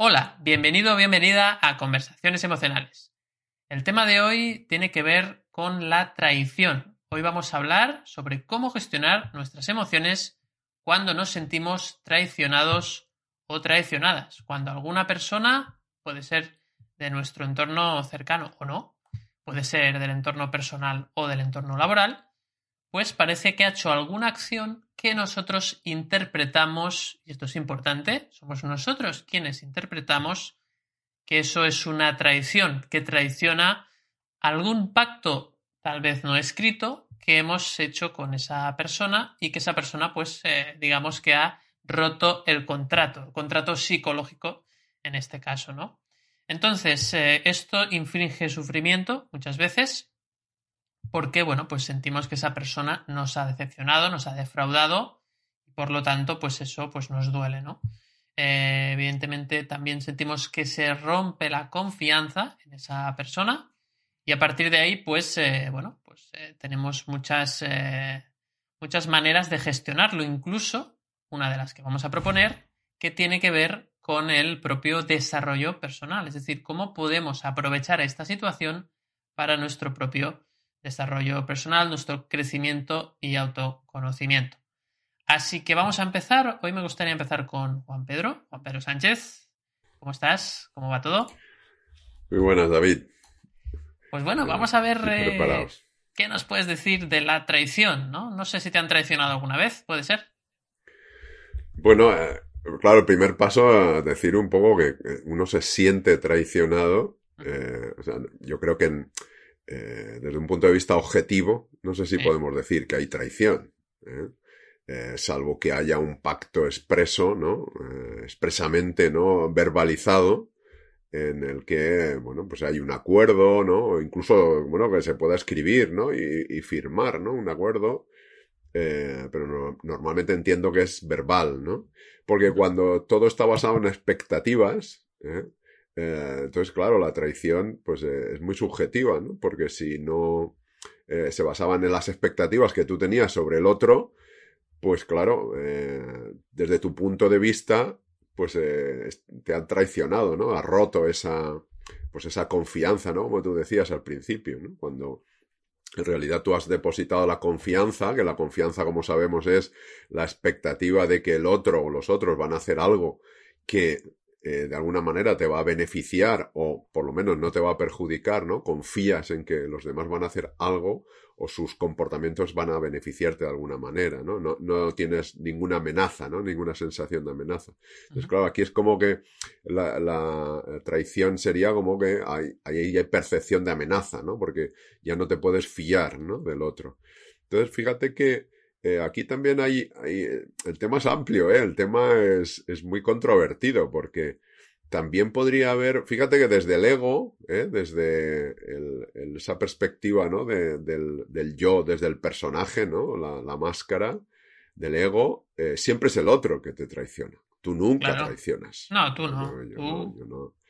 Hola, bienvenido o bienvenida a Conversaciones Emocionales. El tema de hoy tiene que ver con la traición. Hoy vamos a hablar sobre cómo gestionar nuestras emociones cuando nos sentimos traicionados o traicionadas. Cuando alguna persona, puede ser de nuestro entorno cercano o no, puede ser del entorno personal o del entorno laboral, pues parece que ha hecho alguna acción que nosotros interpretamos, y esto es importante, somos nosotros quienes interpretamos que eso es una traición, que traiciona algún pacto, tal vez no escrito, que hemos hecho con esa persona y que esa persona, pues, eh, digamos que ha roto el contrato, el contrato psicológico en este caso, ¿no? Entonces, eh, esto infringe sufrimiento muchas veces porque, bueno, pues sentimos que esa persona nos ha decepcionado, nos ha defraudado y por lo tanto, pues eso pues nos duele, ¿no? Eh, evidentemente también sentimos que se rompe la confianza en esa persona y a partir de ahí, pues, eh, bueno, pues eh, tenemos muchas, muchas maneras de gestionarlo, incluso una de las que vamos a proponer, que tiene que ver con el propio desarrollo personal, es decir, cómo podemos aprovechar esta situación para nuestro propio desarrollo personal, nuestro crecimiento y autoconocimiento. Así que vamos a empezar. Hoy me gustaría empezar con Juan Pedro, Juan Pedro Sánchez. ¿Cómo estás? ¿Cómo va todo? Muy buenas, David. Pues bueno, vamos a ver eh, qué nos puedes decir de la traición, ¿no? No sé si te han traicionado alguna vez, ¿puede ser? Bueno, eh, claro, el primer paso es decir un poco que uno se siente traicionado. Eh, yo creo que en, eh, desde un punto de vista objetivo, no sé si podemos decir que hay traición, ¿eh? Eh, salvo que haya un pacto expreso, ¿no? expresamente, ¿no? Verbalizado, en el que, bueno, pues hay un acuerdo, ¿no? O incluso, bueno, que se pueda escribir, ¿no? Y, firmar, ¿no? Un acuerdo, pero normalmente entiendo que es verbal, ¿no? Porque cuando todo está basado en expectativas, ¿eh? Eh, entonces, claro, la traición pues eh, es muy subjetiva, ¿no? Porque si no eh, se basaban en las expectativas que tú tenías sobre el otro, pues claro, desde tu punto de vista, pues te han traicionado, ¿no? Has roto esa, pues esa confianza, ¿no? Como tú decías al principio, ¿no? Cuando en realidad tú has depositado la confianza, que la confianza, como sabemos, es la expectativa de que el otro o los otros van a hacer algo que eh, de alguna manera te va a beneficiar o por lo menos no te va a perjudicar, ¿no? Confías en que los demás van a hacer algo o sus comportamientos van a beneficiarte de alguna manera, ¿no? No, no tienes ninguna amenaza, ¿no? Ninguna sensación de amenaza. Entonces, claro, aquí es como que la, la traición sería como que hay, hay, hay percepción de amenaza, ¿no? Porque ya no te puedes fiar, ¿no? Del otro. Entonces, fíjate que eh, aquí también hay, el tema es amplio, ¿eh? el tema es, es, muy controvertido porque también podría haber, fíjate que desde el ego, ¿eh? desde el, esa perspectiva ¿no? De, del, del, yo, desde el personaje, ¿no? la, la máscara del ego, eh, siempre es el otro que te traiciona. Tú nunca traicionas. No, tú no.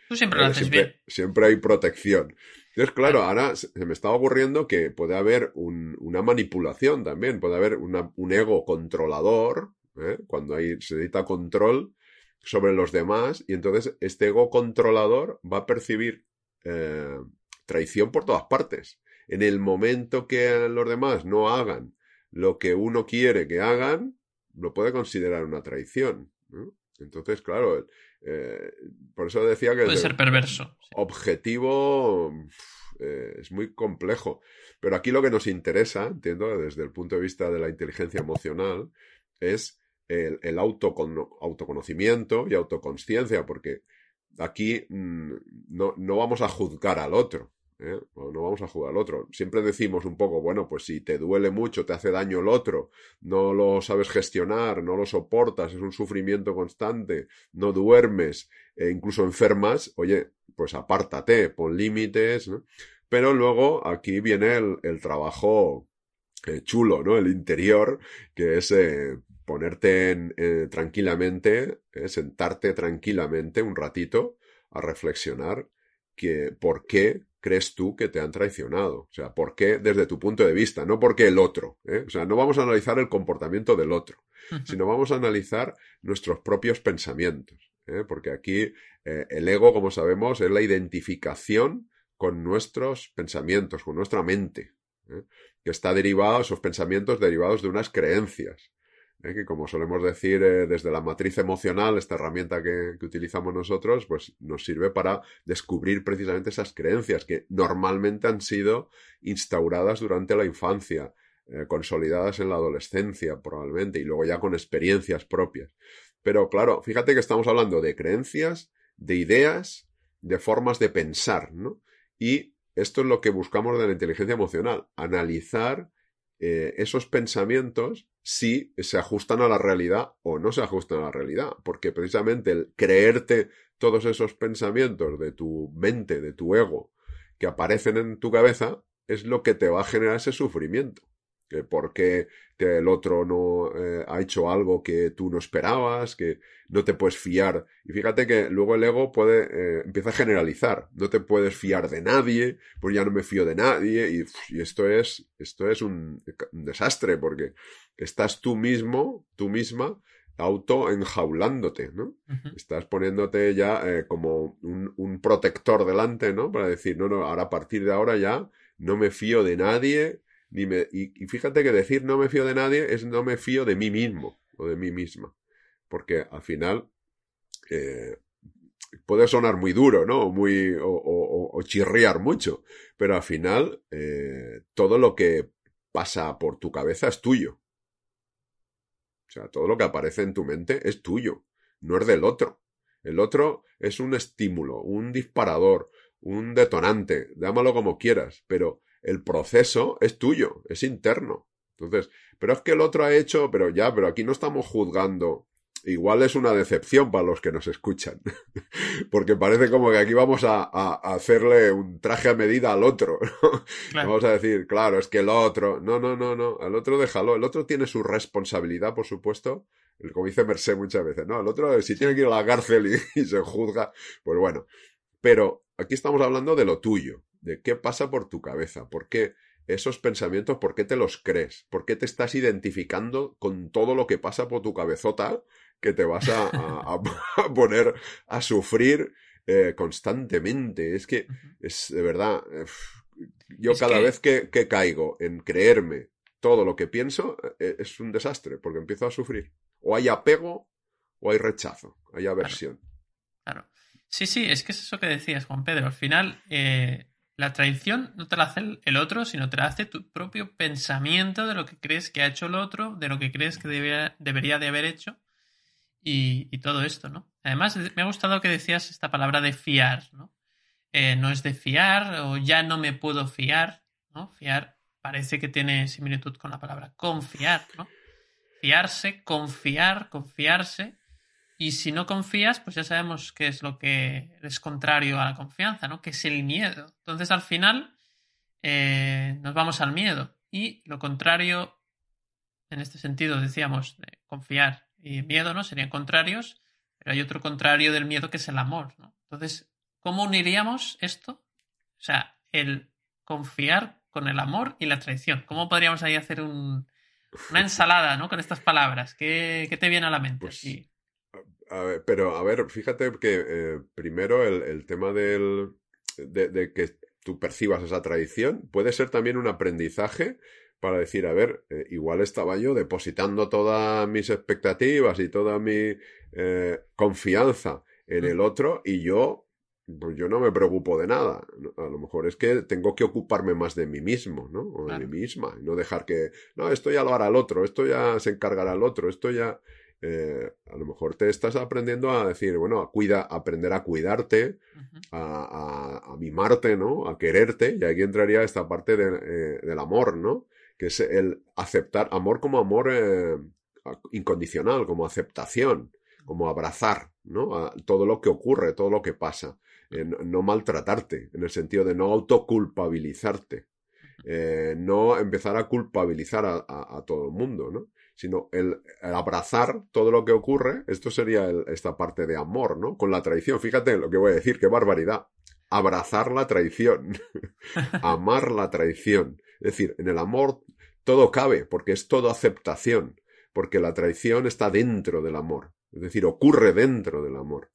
tú, siempre lo haces siempre, bien. Siempre hay protección. Entonces, claro, ahora se me está ocurriendo que puede haber una manipulación también, puede haber un ego controlador, ¿eh? cuando hay, se necesita control sobre los demás, y entonces este ego controlador va a percibir eh, traición por todas partes. En el momento que los demás no hagan lo que uno quiere que hagan, lo puede considerar una traición. Entonces, claro, eh, por eso decía que... Puede ser perverso. Objetivo eh, es muy complejo. Pero aquí lo que nos interesa, entiendo, desde el punto de vista de la inteligencia emocional, es el, el autoconocimiento y autoconsciencia, porque aquí mm, no, no, vamos a juzgar al otro. ¿Eh? no vamos a jugar al otro. Siempre decimos un poco, bueno, pues si te duele mucho, te hace daño el otro, no lo sabes gestionar, no lo soportas, es un sufrimiento constante, no duermes, e incluso enfermas, oye, pues apártate, pon límites, ¿no? Pero luego aquí viene el, trabajo eh, chulo, ¿no? El interior, que es eh, ponerte eh, tranquilamente, sentarte tranquilamente un ratito a reflexionar que por qué crees tú que te han traicionado. O sea, por qué desde tu punto de vista, no porque el otro. O sea, no vamos a analizar el comportamiento del otro, sino vamos a analizar nuestros propios pensamientos. Porque aquí el ego, como sabemos, es la identificación con nuestros pensamientos, con nuestra mente, ¿eh? que está derivado, esos pensamientos derivados de unas creencias, ¿eh? que como solemos decir eh, desde la matriz emocional, esta herramienta que, utilizamos nosotros, pues nos sirve para descubrir precisamente esas creencias que normalmente han sido instauradas durante la infancia, consolidadas en la adolescencia probablemente, y luego ya con experiencias propias. Pero claro, fíjate que estamos hablando de creencias, de ideas, de formas de pensar, ¿no? Y esto es lo que buscamos de la inteligencia emocional, analizar eh, esos pensamientos si se ajustan a la realidad o no se ajustan a la realidad, porque precisamente el creerte todos esos pensamientos de tu mente, de tu ego, que aparecen en tu cabeza, es lo que te va a generar ese sufrimiento que por qué el otro no eh, ha hecho algo que tú no esperabas, que no te puedes fiar. Y fíjate que luego el ego puede, eh, empieza a generalizar. No te puedes fiar de nadie, pues ya no me fío de nadie. Y, esto es, esto es un, desastre porque estás tú mismo, tú misma, auto enjaulándote, ¿no? Estás poniéndote ya eh, como un, un protector delante, ¿no? Para decir, no, no, ahora a partir de ahora ya no me fío de nadie, y, fíjate que decir no me fío de nadie es no me fío de mí mismo o de mí misma. Porque al final eh, puede sonar muy duro, ¿no? Muy, o, chirriar mucho. Pero al final eh, todo lo que pasa por tu cabeza es tuyo. O sea, todo lo que aparece en tu mente es tuyo, no es del otro. El otro es un estímulo, un disparador, un detonante, llámalo como quieras, pero el proceso es tuyo, es interno. Entonces, pero es que el otro ha hecho, pero ya, pero aquí no estamos juzgando. Igual es una decepción para los que nos escuchan, porque parece como que aquí vamos a, hacerle un traje a medida al otro. Vamos a decir, claro, es que el otro, no, no, no, no, el otro déjalo, el otro tiene su responsabilidad, por supuesto, como dice Merced muchas veces, ¿no? El otro, si tiene que ir a la cárcel y se juzga, pues bueno, pero aquí estamos hablando de lo tuyo, de qué pasa por tu cabeza, por qué esos pensamientos, por qué te los crees, por qué te estás identificando con todo lo que pasa por tu cabezota que te vas a, poner a sufrir eh, constantemente. Es que es de verdad, yo cada vez que, caigo en creerme todo lo que pienso, eh, es un desastre, porque empiezo a sufrir. O hay apego o hay rechazo, hay aversión. Claro. Sí, sí, es que es eso que decías, Juan Pedro. Al final, eh, la traición no te la hace el otro, sino te la hace tu propio pensamiento de lo que crees que ha hecho el otro, de lo que crees que debería, de haber hecho y, todo esto, ¿no? Además, me ha gustado que decías esta palabra de fiar, ¿no? Eh, no es de fiar o ya no me puedo fiar, ¿no? Fiar parece que tiene similitud con la palabra confiar, ¿no? Fiarse, confiar, confiarse y si no confías, pues ya sabemos qué es lo que es contrario a la confianza, ¿no? Que es el miedo. Entonces, al final, eh, nos vamos al miedo. Y lo contrario, en este sentido, decíamos, de confiar y miedo, ¿no? Serían contrarios, pero hay otro contrario del miedo que es el amor, ¿no? Entonces, ¿cómo uniríamos esto? O sea, el confiar con el amor y la traición. ¿Cómo podríamos ahí hacer una ensalada, ¿no? Con estas palabras. ¿Qué, te viene a la mente? Pues pero a ver, fíjate que eh, primero el, tema del, de, que tú percibas esa tradición puede ser también un aprendizaje para decir, a ver, eh, igual estaba yo depositando todas mis expectativas y toda mi eh, confianza en el otro y yo, pues yo no me preocupo de nada. A lo mejor es que tengo que ocuparme más de mí mismo, ¿no? O de mí misma. Y no dejar que, no, esto ya lo hará el otro, esto ya se encargará el otro, esto ya eh, a lo mejor te estás aprendiendo a decir, bueno, a cuida, aprender a cuidarte, a, mimarte, ¿no? A quererte, y aquí entraría esta parte eh, del amor, ¿no? Que es el aceptar, amor como amor eh, incondicional, como aceptación, como abrazar, ¿no? A todo lo que ocurre, todo lo que pasa. no, maltratarte, en el sentido de no autoculpabilizarte. no empezar a culpabilizar a, a, todo el mundo, ¿no? Sino el, abrazar todo lo que ocurre, esto sería esta parte de amor, ¿no? Con la traición. Fíjate lo que voy a decir, qué barbaridad. Abrazar la traición, amar la traición. Es decir, en el amor todo cabe, porque es todo aceptación, porque la traición está dentro del amor, es decir, ocurre dentro del amor.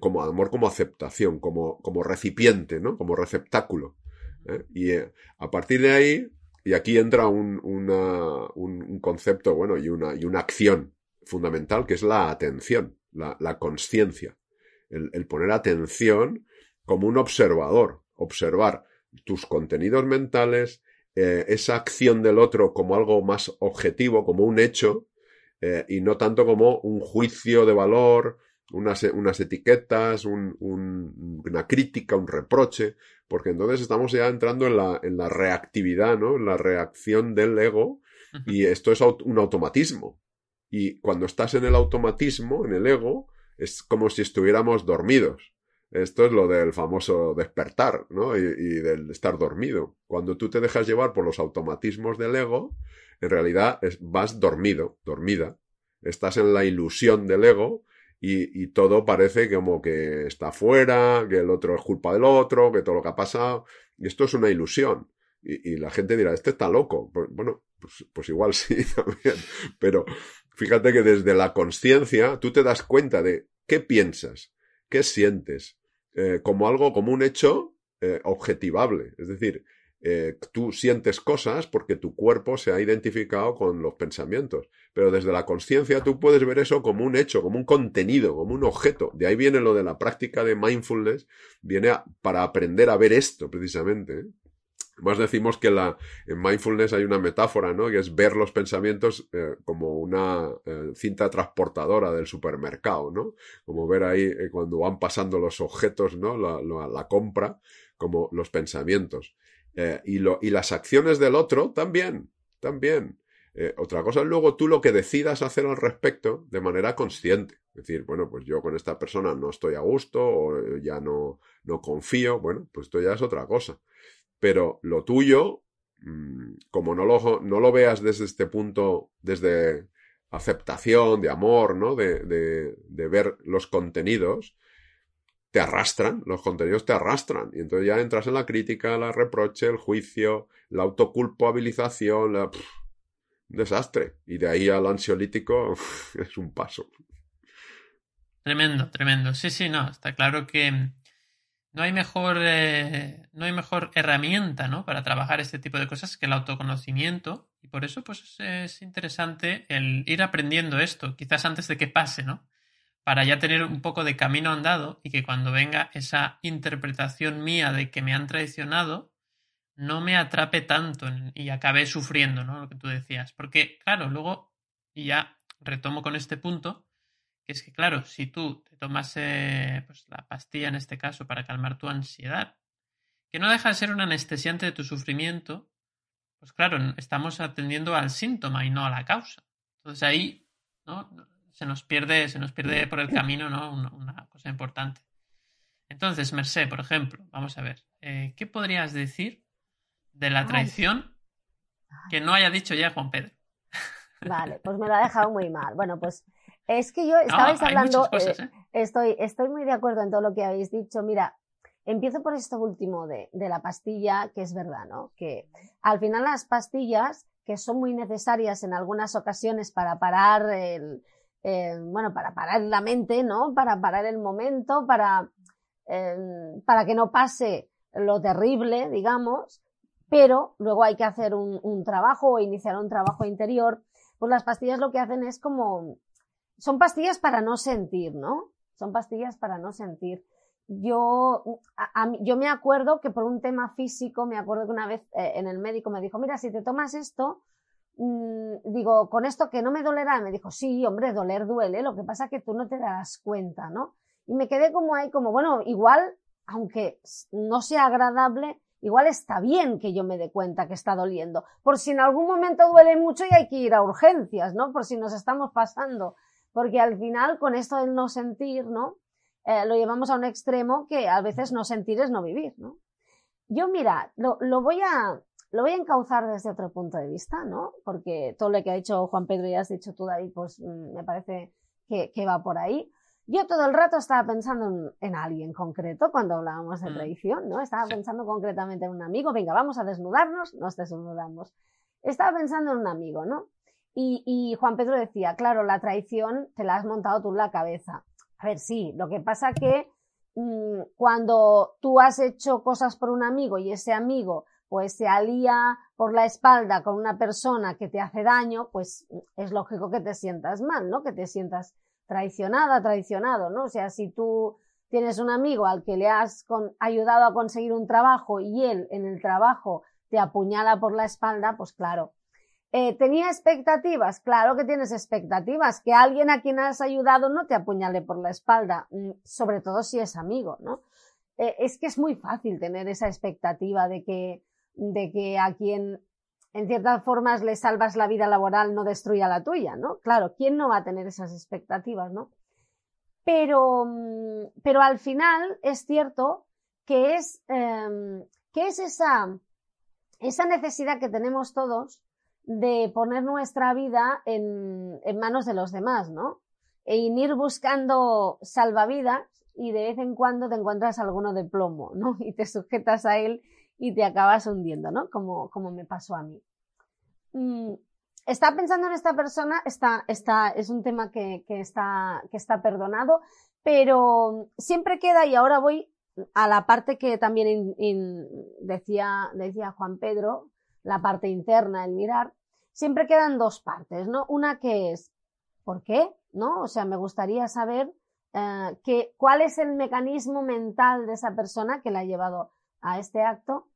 Como amor como aceptación, como, como recipiente, ¿no? Como receptáculo. ¿eh? Y eh, a partir de ahí, y aquí entra un, un, concepto, bueno, y una, y una acción fundamental que es la atención, la, la conciencia. El, poner atención como un observador, observar tus contenidos mentales, eh, esa acción del otro como algo más objetivo, como un hecho, eh, y no tanto como un juicio de valor, unas, unas etiquetas, un, una crítica, un reproche, porque entonces estamos ya entrando en la, en la reactividad, ¿no? En la reacción del ego, y esto es un automatismo. Y cuando estás en el automatismo, en el ego, es como si estuviéramos dormidos. Esto es lo del famoso despertar, ¿no? Y, y, del estar dormido. Cuando tú te dejas llevar por los automatismos del ego, en realidad es, vas dormido, dormida. Estás en la ilusión del ego y, todo parece como que está fuera, que el otro es culpa del otro, que todo lo que ha pasado. Y esto es una ilusión. Y, la gente dirá, este está loco. Pues, bueno, pues, pues igual sí también. Pero fíjate que desde la conciencia tú te das cuenta de qué piensas, qué sientes, eh, como algo, como un hecho eh, objetivable. Es decir, eh, tú sientes cosas porque tu cuerpo se ha identificado con los pensamientos. Pero desde la conciencia tú puedes ver eso como un hecho, como un contenido, como un objeto. De ahí viene lo de la práctica de mindfulness, viene para aprender a ver esto precisamente. ¿eh? Más decimos que la, en mindfulness hay una metáfora, ¿no? Que es ver los pensamientos eh, como una cinta transportadora del supermercado, ¿no? Como ver ahí cuando van pasando los objetos, ¿no? La, la compra, como los pensamientos. Eh, y, lo, y las acciones del otro también, también. Eh, otra cosa es luego tú lo que decidas hacer al respecto de manera consciente. Es decir, bueno, pues yo con esta persona no estoy a gusto o ya no, no confío, bueno, pues esto ya es otra cosa. Pero lo tuyo, mm, como no lo, no lo veas desde este punto, desde aceptación, de amor, ¿no? De, de ver los contenidos, te arrastran, los contenidos te arrastran. Y entonces ya entras en la crítica, la reproche, el juicio, la autoculpabilización, la... desastre. Y de ahí al ansiolítico es un paso. Tremendo, tremendo. Sí, sí, no, está claro que no hay mejor, eh, no hay mejor herramienta ¿no? para trabajar este tipo de cosas que el autoconocimiento. Y por eso pues, es interesante el ir aprendiendo esto, quizás antes de que pase, ¿no? Para ya tener un poco de camino andado y que cuando venga esa interpretación mía de que me han traicionado, no me atrape tanto y acabe sufriendo, ¿no? Lo que tú decías. Porque, claro, luego, y ya retomo con este punto, que es que, claro, si tú te tomas pues, la pastilla en este caso para calmar tu ansiedad, que no deja de ser un anestesiante de tu sufrimiento, pues claro, estamos atendiendo al síntoma y no a la causa. Entonces ahí, ¿no? Se nos pierde, se nos pierde por el camino, ¿no? Una, cosa importante. Entonces, Merced, por ejemplo, vamos a ver, eh, ¿qué podrías decir de la traición que no haya dicho ya Juan Pedro? Vale, pues me lo ha dejado muy mal. Bueno, pues es que yo estabais hablando, eh, ¿eh? estoy, estoy muy de acuerdo en todo lo que habéis dicho. Mira, empiezo por esto último de, de la pastilla, que es verdad, ¿no? Que al final las pastillas, que son muy necesarias en algunas ocasiones para parar el, eh, bueno, para parar la mente, ¿no? Para parar el momento, para, em, para que no pase lo terrible, digamos, pero luego hay que hacer un, trabajo o iniciar un trabajo interior. Pues las pastillas lo que hacen es como, son pastillas para no sentir, ¿no? Son pastillas para no sentir. Yo, yo me acuerdo que por un tema físico, me acuerdo que una vez eh, en el médico me dijo, mira, si te tomas esto, digo, con esto que no me dolerá, me dijo, sí, hombre, doler duele, lo que pasa es que tú no te darás cuenta, ¿no? Y me quedé como ahí, como, bueno, igual, aunque no sea agradable, igual está bien que yo me dé cuenta que está doliendo, por si en algún momento duele mucho y hay que ir a urgencias, ¿no? Por si nos estamos pasando, porque al final con esto del no sentir, ¿no? Eh, lo llevamos a un extremo que a veces no sentir es no vivir, ¿no? Yo, mira, lo, lo, voy a, lo voy a encauzar desde otro punto de vista, ¿no? Porque todo lo que ha dicho Juan Pedro y has dicho tú, David, pues mm, me parece que, que va por ahí. Yo todo el rato estaba pensando en, en alguien concreto cuando hablábamos de mm. traición, ¿no? Estaba pensando concretamente en un amigo, venga, vamos a desnudarnos, nos desnudamos. Estaba pensando en un amigo, ¿no? Y, y Juan Pedro decía, claro, la traición te la has montado tú en la cabeza. A ver, sí, lo que pasa que mmm, cuando tú has hecho cosas por un amigo y ese amigo pues se alía por la espalda con una persona que te hace daño, pues es lógico que te sientas mal, ¿no? Que te sientas traicionada, traicionado, ¿no? O sea, si tú tienes un amigo al que le has ayudado a conseguir un trabajo y él en el trabajo te apuñala por la espalda, pues claro, eh, ¿Tenía expectativas? Claro que tienes expectativas. Que alguien a quien has ayudado no te apuñale por la espalda, mm, sobre todo si es amigo, ¿no? Eh, es que es muy fácil tener esa expectativa de que, de que a quien en ciertas formas le salvas la vida laboral no destruya la tuya, ¿no? Claro, ¿quién no va a tener esas expectativas, no? Pero, mm, pero al final es cierto que es, eh, que es esa, esa necesidad que tenemos todos de poner nuestra vida en, en manos de los demás, ¿no? E ir buscando salvavidas y de vez en cuando te encuentras alguno de plomo, ¿no? Y te sujetas a él y te acabas hundiendo, ¿no? Como, como me pasó a mí. Mm, está pensando en esta persona, está, está, es un tema que, que, está, que está perdonado, pero siempre queda, y ahora voy a la parte que también decía, decía Juan Pedro, la parte interna, el mirar, siempre quedan dos partes, ¿no? Una que es, ¿por qué? ¿No? O sea, me gustaría saber eh, cuál es el mecanismo mental de esa persona que la ha llevado a este acto.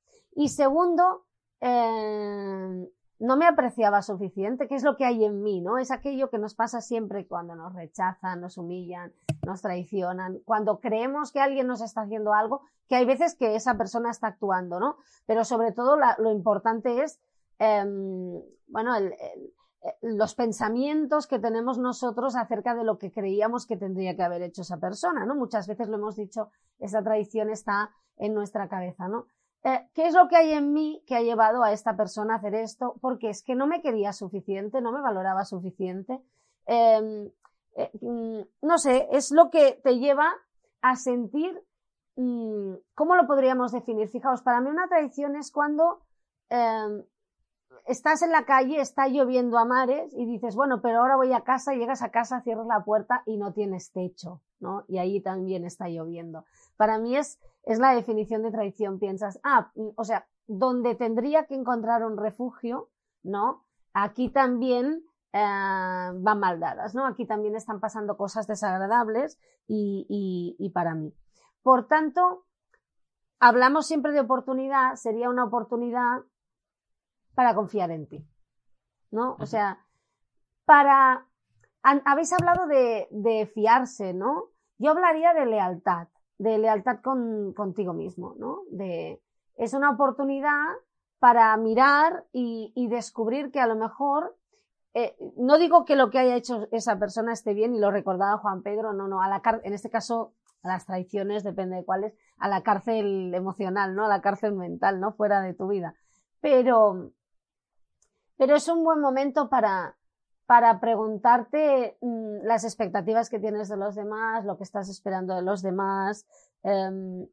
Y segundo, eh, no me apreciaba suficiente, ¿qué es lo que hay en mí? ¿no? Es aquello que nos pasa siempre cuando nos rechazan, nos humillan, nos traicionan, cuando creemos que alguien nos está haciendo algo, que hay veces que esa persona está actuando, ¿no? Pero sobre todo lo importante es eh, bueno, los pensamientos que tenemos nosotros acerca de lo que creíamos que tendría que haber hecho esa persona, ¿no? Muchas veces lo hemos dicho, esa tradición está en nuestra cabeza, ¿no? Eh, ¿Qué es lo que hay en mí que ha llevado a esta persona a hacer esto? Porque es que no me quería suficiente, no me valoraba suficiente. Eh, eh, no sé, es lo que te lleva a sentir, mmm, ¿cómo lo podríamos definir? Fijaos, para mí una tradición es cuando em, estás en la calle, está lloviendo a mares y dices, bueno, pero ahora voy a casa, llegas a casa, cierras la puerta y no tienes techo, ¿no? Y ahí también está lloviendo. Para mí es, es la definición de traición. Piensas, ah, o sea, donde tendría que encontrar un refugio, ¿no? Aquí también eh, van mal dadas, ¿no? Aquí también están pasando cosas desagradables y, y, y para mí. Por tanto, hablamos siempre de oportunidad, sería una oportunidad para confiar en ti. ¿No? O sea, para. Habéis hablado de, de fiarse, ¿no? Yo hablaría de lealtad, de lealtad con, contigo mismo, ¿no? De, es una oportunidad para mirar y, descubrir que a lo mejor, eh, no digo que lo que haya hecho esa persona esté bien y lo recordaba Juan Pedro, no, no, a la en este caso a las traiciones, depende de cuáles, a la cárcel emocional, ¿no? A la cárcel mental, ¿no? Fuera de tu vida. Pero, pero es un buen momento para, para preguntarte mmm, las expectativas que tienes de los demás, lo que estás esperando de los demás, eh,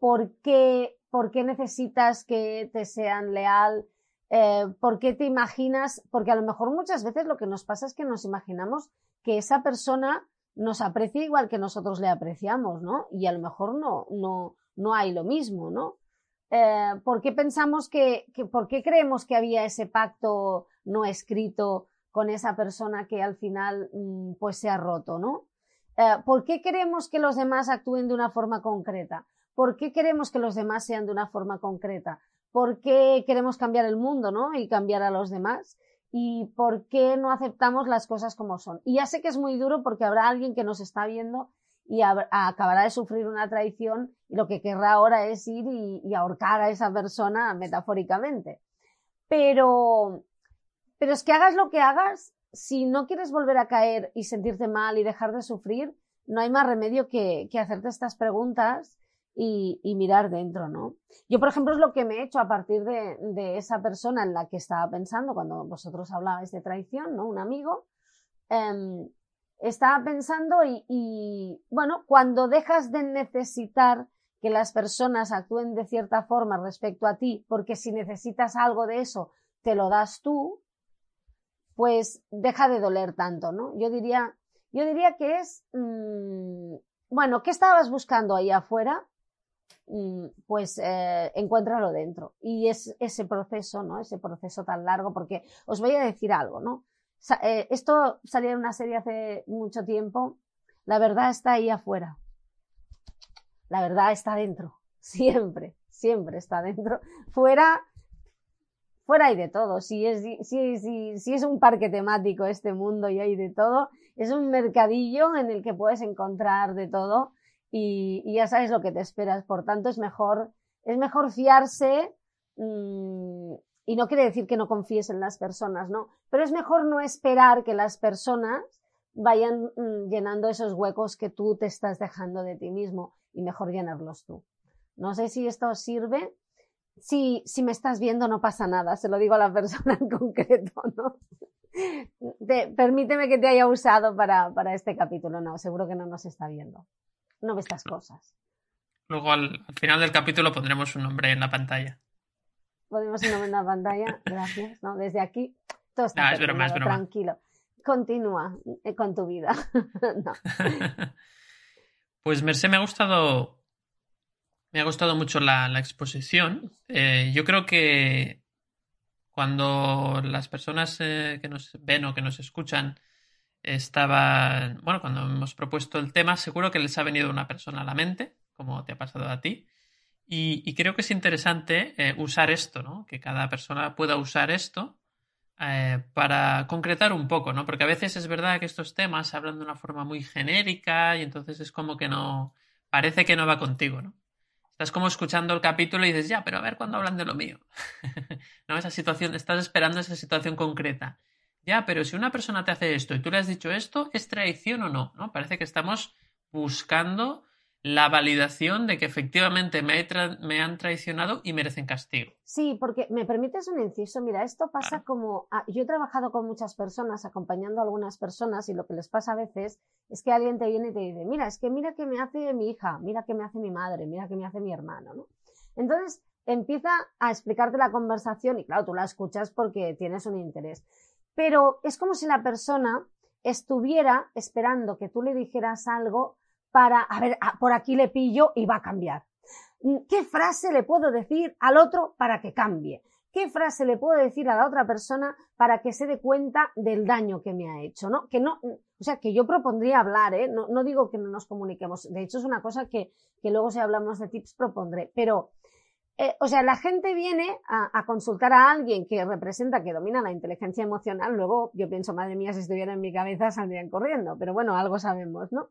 por, qué, por qué necesitas que te sean leal, eh, por qué te imaginas, porque a lo mejor muchas veces lo que nos pasa es que nos imaginamos que esa persona nos aprecia igual que nosotros le apreciamos, ¿no? Y a lo mejor no, no, no hay lo mismo, ¿no? eh, ¿por qué pensamos que, que, por qué creemos que había ese pacto no escrito con esa persona que al final mmm, pues se ha roto, ¿no? Eh, ¿Por qué queremos que los demás actúen de una forma concreta? ¿Por qué queremos que los demás sean de una forma concreta? ¿Por qué queremos cambiar el mundo, ¿no? Y cambiar a los demás. y por qué no aceptamos las cosas como son. Y ya sé que es muy duro porque habrá alguien que nos está viendo y acabará de sufrir una traición y lo que querrá ahora es ir y, ahorcar a esa persona metafóricamente. Pero, pero es que hagas lo que hagas, si no quieres volver a caer y sentirte mal y dejar de sufrir, no hay más remedio que, hacerte estas preguntas y, y, mirar dentro, ¿no? Yo, por ejemplo, es lo que me he hecho a partir de, esa persona en la que estaba pensando cuando vosotros hablabais de traición, ¿no? Un amigo. Eh, estaba pensando y, y, bueno, cuando dejas de necesitar que las personas actúen de cierta forma respecto a ti, porque si necesitas algo de eso, te lo das tú, pues deja de doler tanto, ¿no? Yo diría, yo diría que es, mmm, bueno, ¿qué estabas buscando ahí afuera? Mm, pues eh, encuéntralo dentro. Y es ese proceso, ¿no? Ese proceso tan largo, porque os voy a decir algo, ¿no? Eh, esto salía en una serie hace mucho tiempo. La verdad está ahí afuera. La verdad está dentro. Siempre, siempre está dentro. Fuera, fuera hay de todo. Si es, si, si, si es un parque temático este mundo y hay de todo, es un mercadillo en el que puedes encontrar de todo y, ya sabes lo que te esperas. Por tanto, es mejor, es mejor fiarse mmm, y no quiere decir que no confíes en las personas, ¿no? Pero es mejor no esperar que las personas vayan mmm, llenando esos huecos que tú te estás dejando de ti mismo y mejor llenarlos tú. No sé si esto sirve. Si, si me estás viendo no pasa nada, se lo digo a la persona en concreto, ¿no? Te, permíteme que te haya usado para, para este capítulo, no, seguro que no nos está viendo. No ve estas cosas. Luego al, al final del capítulo pondremos un nombre en la pantalla podemos ir en la pantalla, gracias, ¿no? Desde aquí, todo está no, es broma, es broma. tranquilo. Continúa eh, con tu vida. no. Pues Merced, me ha gustado, me ha gustado mucho la, exposición. Eh, yo creo que cuando las personas eh, que nos ven o que nos escuchan estaban, bueno, cuando hemos propuesto el tema, seguro que les ha venido una persona a la mente, como te ha pasado a ti. Y, creo que es interesante eh, usar esto, ¿no? Que cada persona pueda usar esto para concretar un poco, ¿no? Porque a veces es verdad que estos temas hablan de una forma muy genérica y entonces es como que no. parece que no va contigo, ¿no? Estás como escuchando el capítulo y dices, ya, pero a ver cuándo hablan de lo mío. ¿No? Esa situación, estás esperando esa situación concreta. Ya, pero si una persona te hace esto y tú le has dicho esto, ¿es traición o no? ¿No? Parece que estamos buscando la validación de que efectivamente me, me, han traicionado y merecen castigo. Sí, porque me permites un inciso. Mira, esto pasa claro. como. Ah, yo he trabajado con muchas personas, acompañando a algunas personas, y lo que les pasa a veces es que alguien te viene y te dice: Mira, es que mira que me hace mi hija, mira que me hace mi madre, mira que me hace mi hermano, ¿no? Entonces empieza a explicarte la conversación, y claro, tú la escuchas porque tienes un interés. Pero es como si la persona estuviera esperando que tú le dijeras algo para, a ver, por aquí le pillo y va a cambiar. ¿Qué frase le puedo decir al otro para que cambie? ¿Qué frase le puedo decir a la otra persona para que se dé cuenta del daño que me ha hecho? ¿no? Que no, o sea, que yo propondría hablar, ¿eh? No, no digo que no nos comuniquemos. De hecho, es una cosa que, que luego si hablamos de tips propondré. Pero, eh, o sea, la gente viene a, a, consultar a alguien que representa, que domina la inteligencia emocional. Luego yo pienso, madre mía, si estuviera en mi cabeza saldrían corriendo. Pero bueno, algo sabemos, ¿no?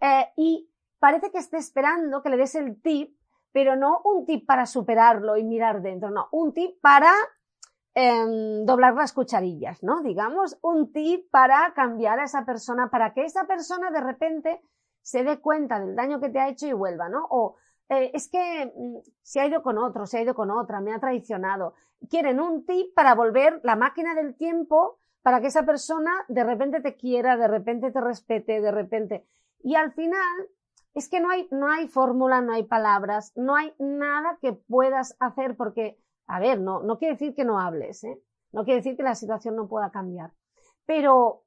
Eh, y parece que esté esperando que le des el tip, pero no un tip para superarlo y mirar dentro, no, un tip para eh, doblar las cucharillas, ¿no? Digamos, un tip para cambiar a esa persona, para que esa persona de repente se dé cuenta del daño que te ha hecho y vuelva, ¿no? O eh, es que mm, se ha ido con otro, se ha ido con otra, me ha traicionado. Quieren un tip para volver la máquina del tiempo para que esa persona de repente te quiera, de repente te respete, de repente. Y al final es que no hay, no hay fórmula, no hay palabras, no hay nada que puedas hacer porque, a ver, no, no quiere decir que no hables, ¿eh? No quiere decir que la situación no pueda cambiar. Pero,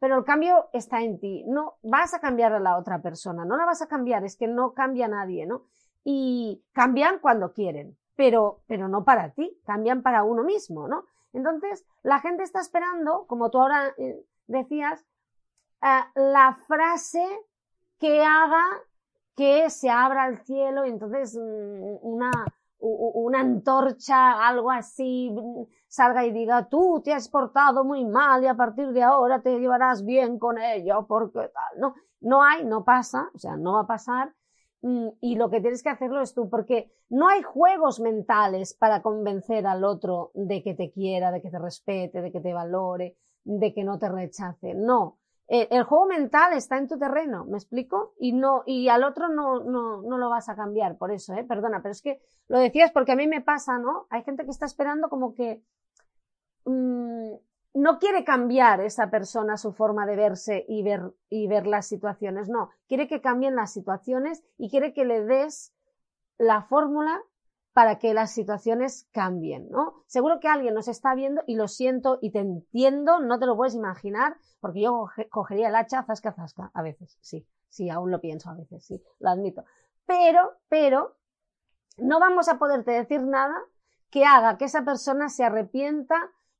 pero el cambio está en ti. No vas a cambiar a la otra persona, no la vas a cambiar, es que no cambia nadie, ¿no? Y cambian cuando quieren, pero, pero no para ti, cambian para uno mismo, ¿no? Entonces, la gente está esperando, como tú ahora eh, decías, uh, la frase que haga que se abra el cielo y entonces mm, una, una antorcha, algo así, salga y diga, tú te has portado muy mal y a partir de ahora te llevarás bien con ello, porque tal, no, no hay, no pasa, o sea, no va a pasar, mm, y lo que tienes que hacerlo es tú, porque no hay juegos mentales para convencer al otro de que te quiera, de que te respete, de que te valore, de que no te rechace, no. Eh, el juego mental está en tu terreno, ¿me explico? Y no, y al otro no, no, no lo vas a cambiar, por eso, eh, perdona, pero es que lo decías porque a mí me pasa, ¿no? Hay gente que está esperando como que mmm, no quiere cambiar esa persona su forma de verse y ver, y ver las situaciones, no, quiere que cambien las situaciones y quiere que le des la fórmula para que las situaciones cambien, ¿no? Seguro que alguien nos está viendo y lo siento y te entiendo, no te lo puedes imaginar, porque yo cogería el hacha zasca zasca, a veces, sí, sí, aún lo pienso a veces, sí, lo admito. Pero, pero, no vamos a poderte decir nada que haga que esa persona se arrepienta,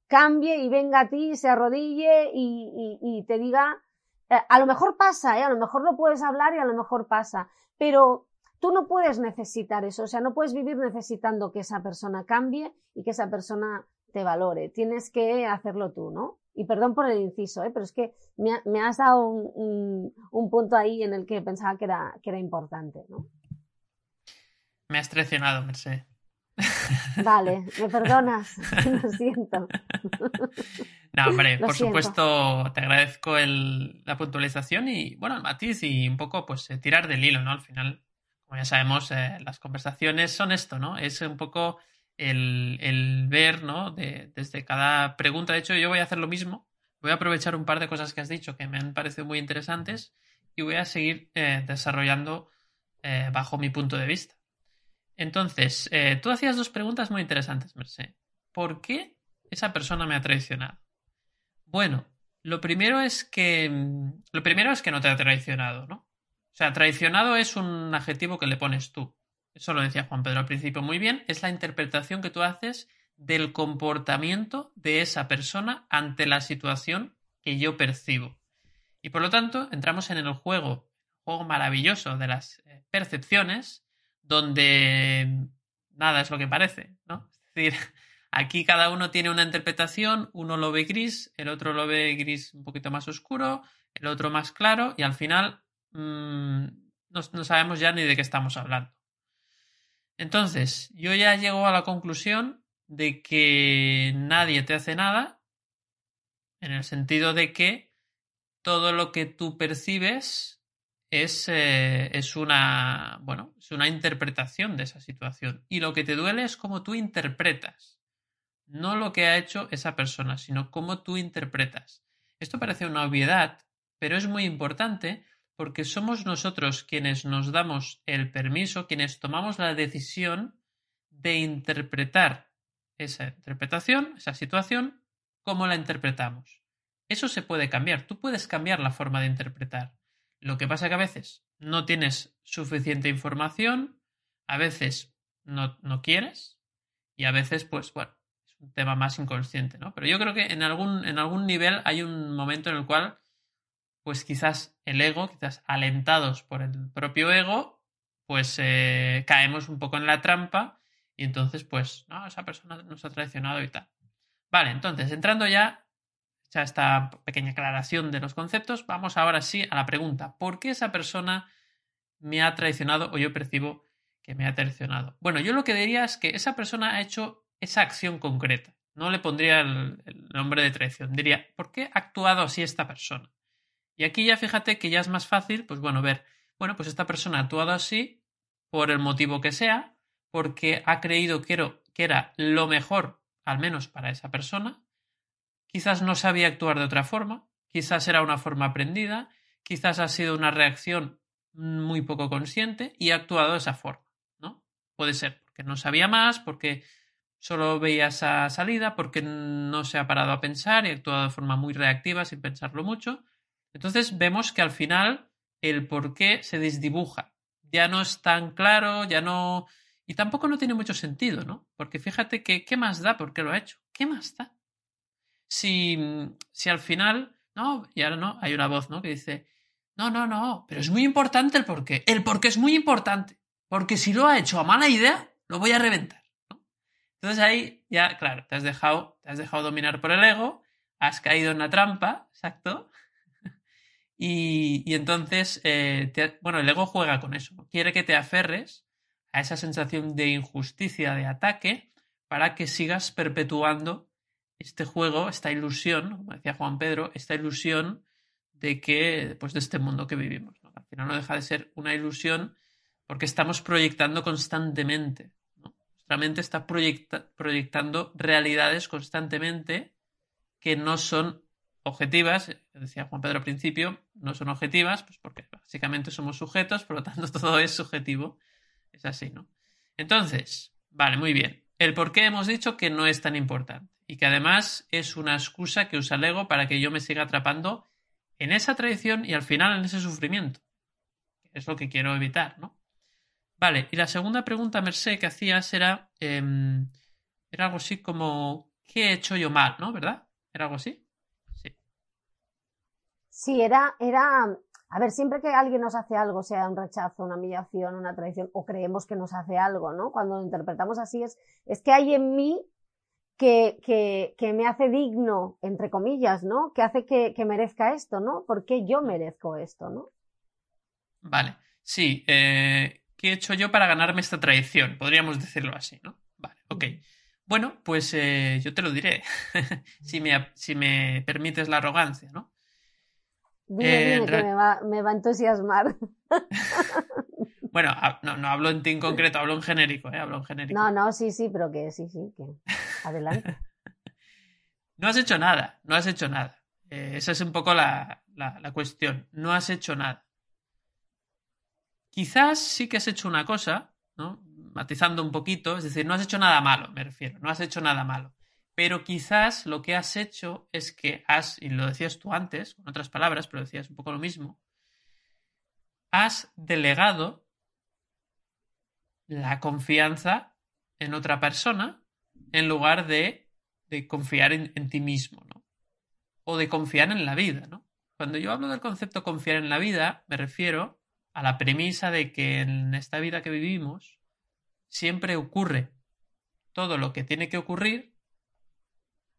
cambie y venga a ti, se arrodille y, te diga, eh, a lo mejor pasa, ¿eh? a lo mejor lo puedes hablar y a lo mejor pasa, pero Tú no puedes necesitar eso, o sea, no puedes vivir necesitando que esa persona cambie y que esa persona te valore. Tienes que hacerlo tú, ¿no? Y perdón por el inciso, ¿eh? pero es que me, has dado un, punto ahí en el que pensaba que era, que era importante, ¿no? Me has traicionado, Mercedes. Vale, me perdonas, lo siento. No, hombre, por supuesto, te agradezco la puntualización y, bueno, el matiz y un poco, pues, eh, tirar del hilo, ¿no? Al final, como ya sabemos, eh, las conversaciones son esto, ¿no? Es un poco el, ver, ¿no? desde cada pregunta. De hecho, yo voy a hacer lo mismo. Voy a aprovechar un par de cosas que has dicho que me han parecido muy interesantes y voy a seguir eh, desarrollando eh, bajo mi punto de vista. Entonces, tú hacías dos preguntas muy interesantes, Merced. ¿Por qué esa persona me ha traicionado? Bueno, lo primero es que. Lo primero es que no te ha traicionado, ¿no? Sea, traicionado es un adjetivo que le pones tú. Eso lo decía Juan Pedro al principio muy bien. Es la interpretación que tú haces del comportamiento de esa persona ante la situación que yo percibo. Y por lo tanto, entramos en el juego, juego maravilloso de las eh, percepciones, donde nada es lo que parece. Es decir, aquí cada uno tiene una interpretación, uno lo ve gris, el otro lo ve gris un poquito más oscuro, el otro más claro, y al final Mm, no, sabemos ya ni de qué estamos hablando. Entonces, yo ya llego a la conclusión de que nadie te hace nada, en el sentido de que todo lo que tú percibes es, eh, es una bueno, es una interpretación de esa situación. Y lo que te duele es cómo tú interpretas. No lo que ha hecho esa persona, sino cómo tú interpretas. Esto parece una obviedad, pero es muy importante porque somos nosotros quienes nos damos el permiso, quienes tomamos la decisión de interpretar esa interpretación, esa situación, como la interpretamos. Eso se puede cambiar, tú puedes cambiar la forma de interpretar. Lo que pasa que a veces no tienes suficiente información, a veces no, no quieres y a veces, pues bueno, es un tema más inconsciente, ¿no? Pero yo creo que en algún, en algún nivel hay un momento en el cual pues quizás el ego, quizás alentados por el propio ego, pues eh, caemos un poco en la trampa y entonces, pues, no, esa persona nos ha traicionado y tal. Vale, entonces, entrando ya, ya esta pequeña aclaración de los conceptos, vamos ahora sí a la pregunta, ¿por qué esa persona me ha traicionado o yo percibo que me ha traicionado? Bueno, yo lo que diría es que esa persona ha hecho esa acción concreta. No le pondría el nombre de traición. Diría, ¿por qué ha actuado así esta persona? Y aquí ya fíjate que ya es más fácil, pues bueno, ver, bueno, pues esta persona ha actuado así por el motivo que sea, porque ha creído que era, lo mejor, al menos para esa persona. Quizás no sabía actuar de otra forma, quizás era una forma aprendida, quizás ha sido una reacción muy poco consciente y ha actuado de esa forma, ¿no? Puede ser porque no sabía más, porque solo veía esa salida, porque no se ha parado a pensar y ha actuado de forma muy reactiva sin pensarlo mucho, entonces vemos que al final el por qué se desdibuja. Ya no es tan claro, ya no. Y tampoco no tiene mucho sentido, ¿no? Porque fíjate que, ¿qué más da por qué lo ha hecho? ¿Qué más da? Si, si al final. No, y ahora no, hay una voz, ¿no? Que dice. No, no, no, pero es muy importante el por qué. El por qué es muy importante. Porque si lo ha hecho a mala idea, lo voy a reventar. Entonces ahí ya, claro, te has dejado, te has dejado dominar por el ego, has caído en la trampa, exacto. Y, entonces, eh, bueno, el ego juega con eso. Quiere que te aferres a esa sensación de injusticia, de ataque, para que sigas perpetuando este juego, esta ilusión, como decía Juan Pedro, esta ilusión de que, pues de este mundo que vivimos. Al final no deja de ser una ilusión porque estamos proyectando constantemente. Nuestra mente está proyectando realidades constantemente que no son objetivas, decía Juan Pedro al principio, no son objetivas, pues porque básicamente somos sujetos, por lo tanto todo es subjetivo. Es así, ¿no? Entonces, vale, muy bien. El por qué hemos dicho que no es tan importante y que además es una excusa que usa el ego para que yo me siga atrapando en esa tradición y al final en ese sufrimiento. Es lo que quiero evitar, ¿no? Vale, y la segunda pregunta, Merced, que hacías era, em, era algo así como, ¿qué he hecho yo mal, no? ¿Verdad? ¿Era algo así? Sí. Era, era, a ver, siempre que alguien nos hace algo, sea un rechazo, una humillación, una traición, o creemos que nos hace algo, ¿no? Cuando lo interpretamos así es, es que hay en mí que, que, que, me hace digno, entre comillas, ¿no? Que hace que, que merezca esto, ¿no? ¿Por qué yo merezco esto, ¿no? Vale, sí. Eh, ¿Qué he hecho yo para ganarme esta traición? Podríamos decirlo así, ¿no? Vale, ok. Bueno, pues eh, yo te lo diré, si, me, si me permites la arrogancia, ¿no? Dime, eh, que me va, me va a entusiasmar. Bueno, no, no hablo en ti en concreto, hablo en genérico, ¿eh? Hablo en genérico. No, no, sí, sí, pero que sí, sí, que adelante. no has hecho nada, no has hecho nada. Eh, esa es un poco la, la, cuestión. No has hecho nada. Quizás sí que has hecho una cosa, ¿no? Matizando un poquito, es decir, no has hecho nada malo, me refiero, no has hecho nada malo. Pero quizás lo que has hecho es que has, y lo decías tú antes, con otras palabras, pero decías un poco lo mismo, has delegado la confianza en otra persona en lugar de, de confiar en, en, ti mismo, ¿no? O de confiar en la vida, ¿no? Cuando yo hablo del concepto confiar en la vida, me refiero a la premisa de que en esta vida que vivimos siempre ocurre todo lo que tiene que ocurrir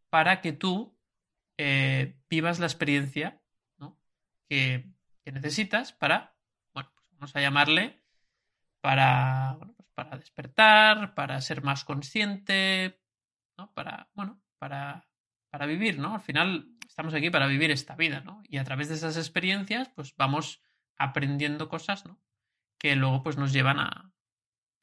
para que tú eh, vivas la experiencia que, que, necesitas para, bueno, pues vamos a llamarle para, bueno, para despertar, para ser más consciente, ¿no? Para, bueno, para, para vivir, ¿no? Al final estamos aquí para vivir esta vida, ¿no? Y a través de esas experiencias, pues vamos aprendiendo cosas, ¿no? Que luego pues nos llevan a,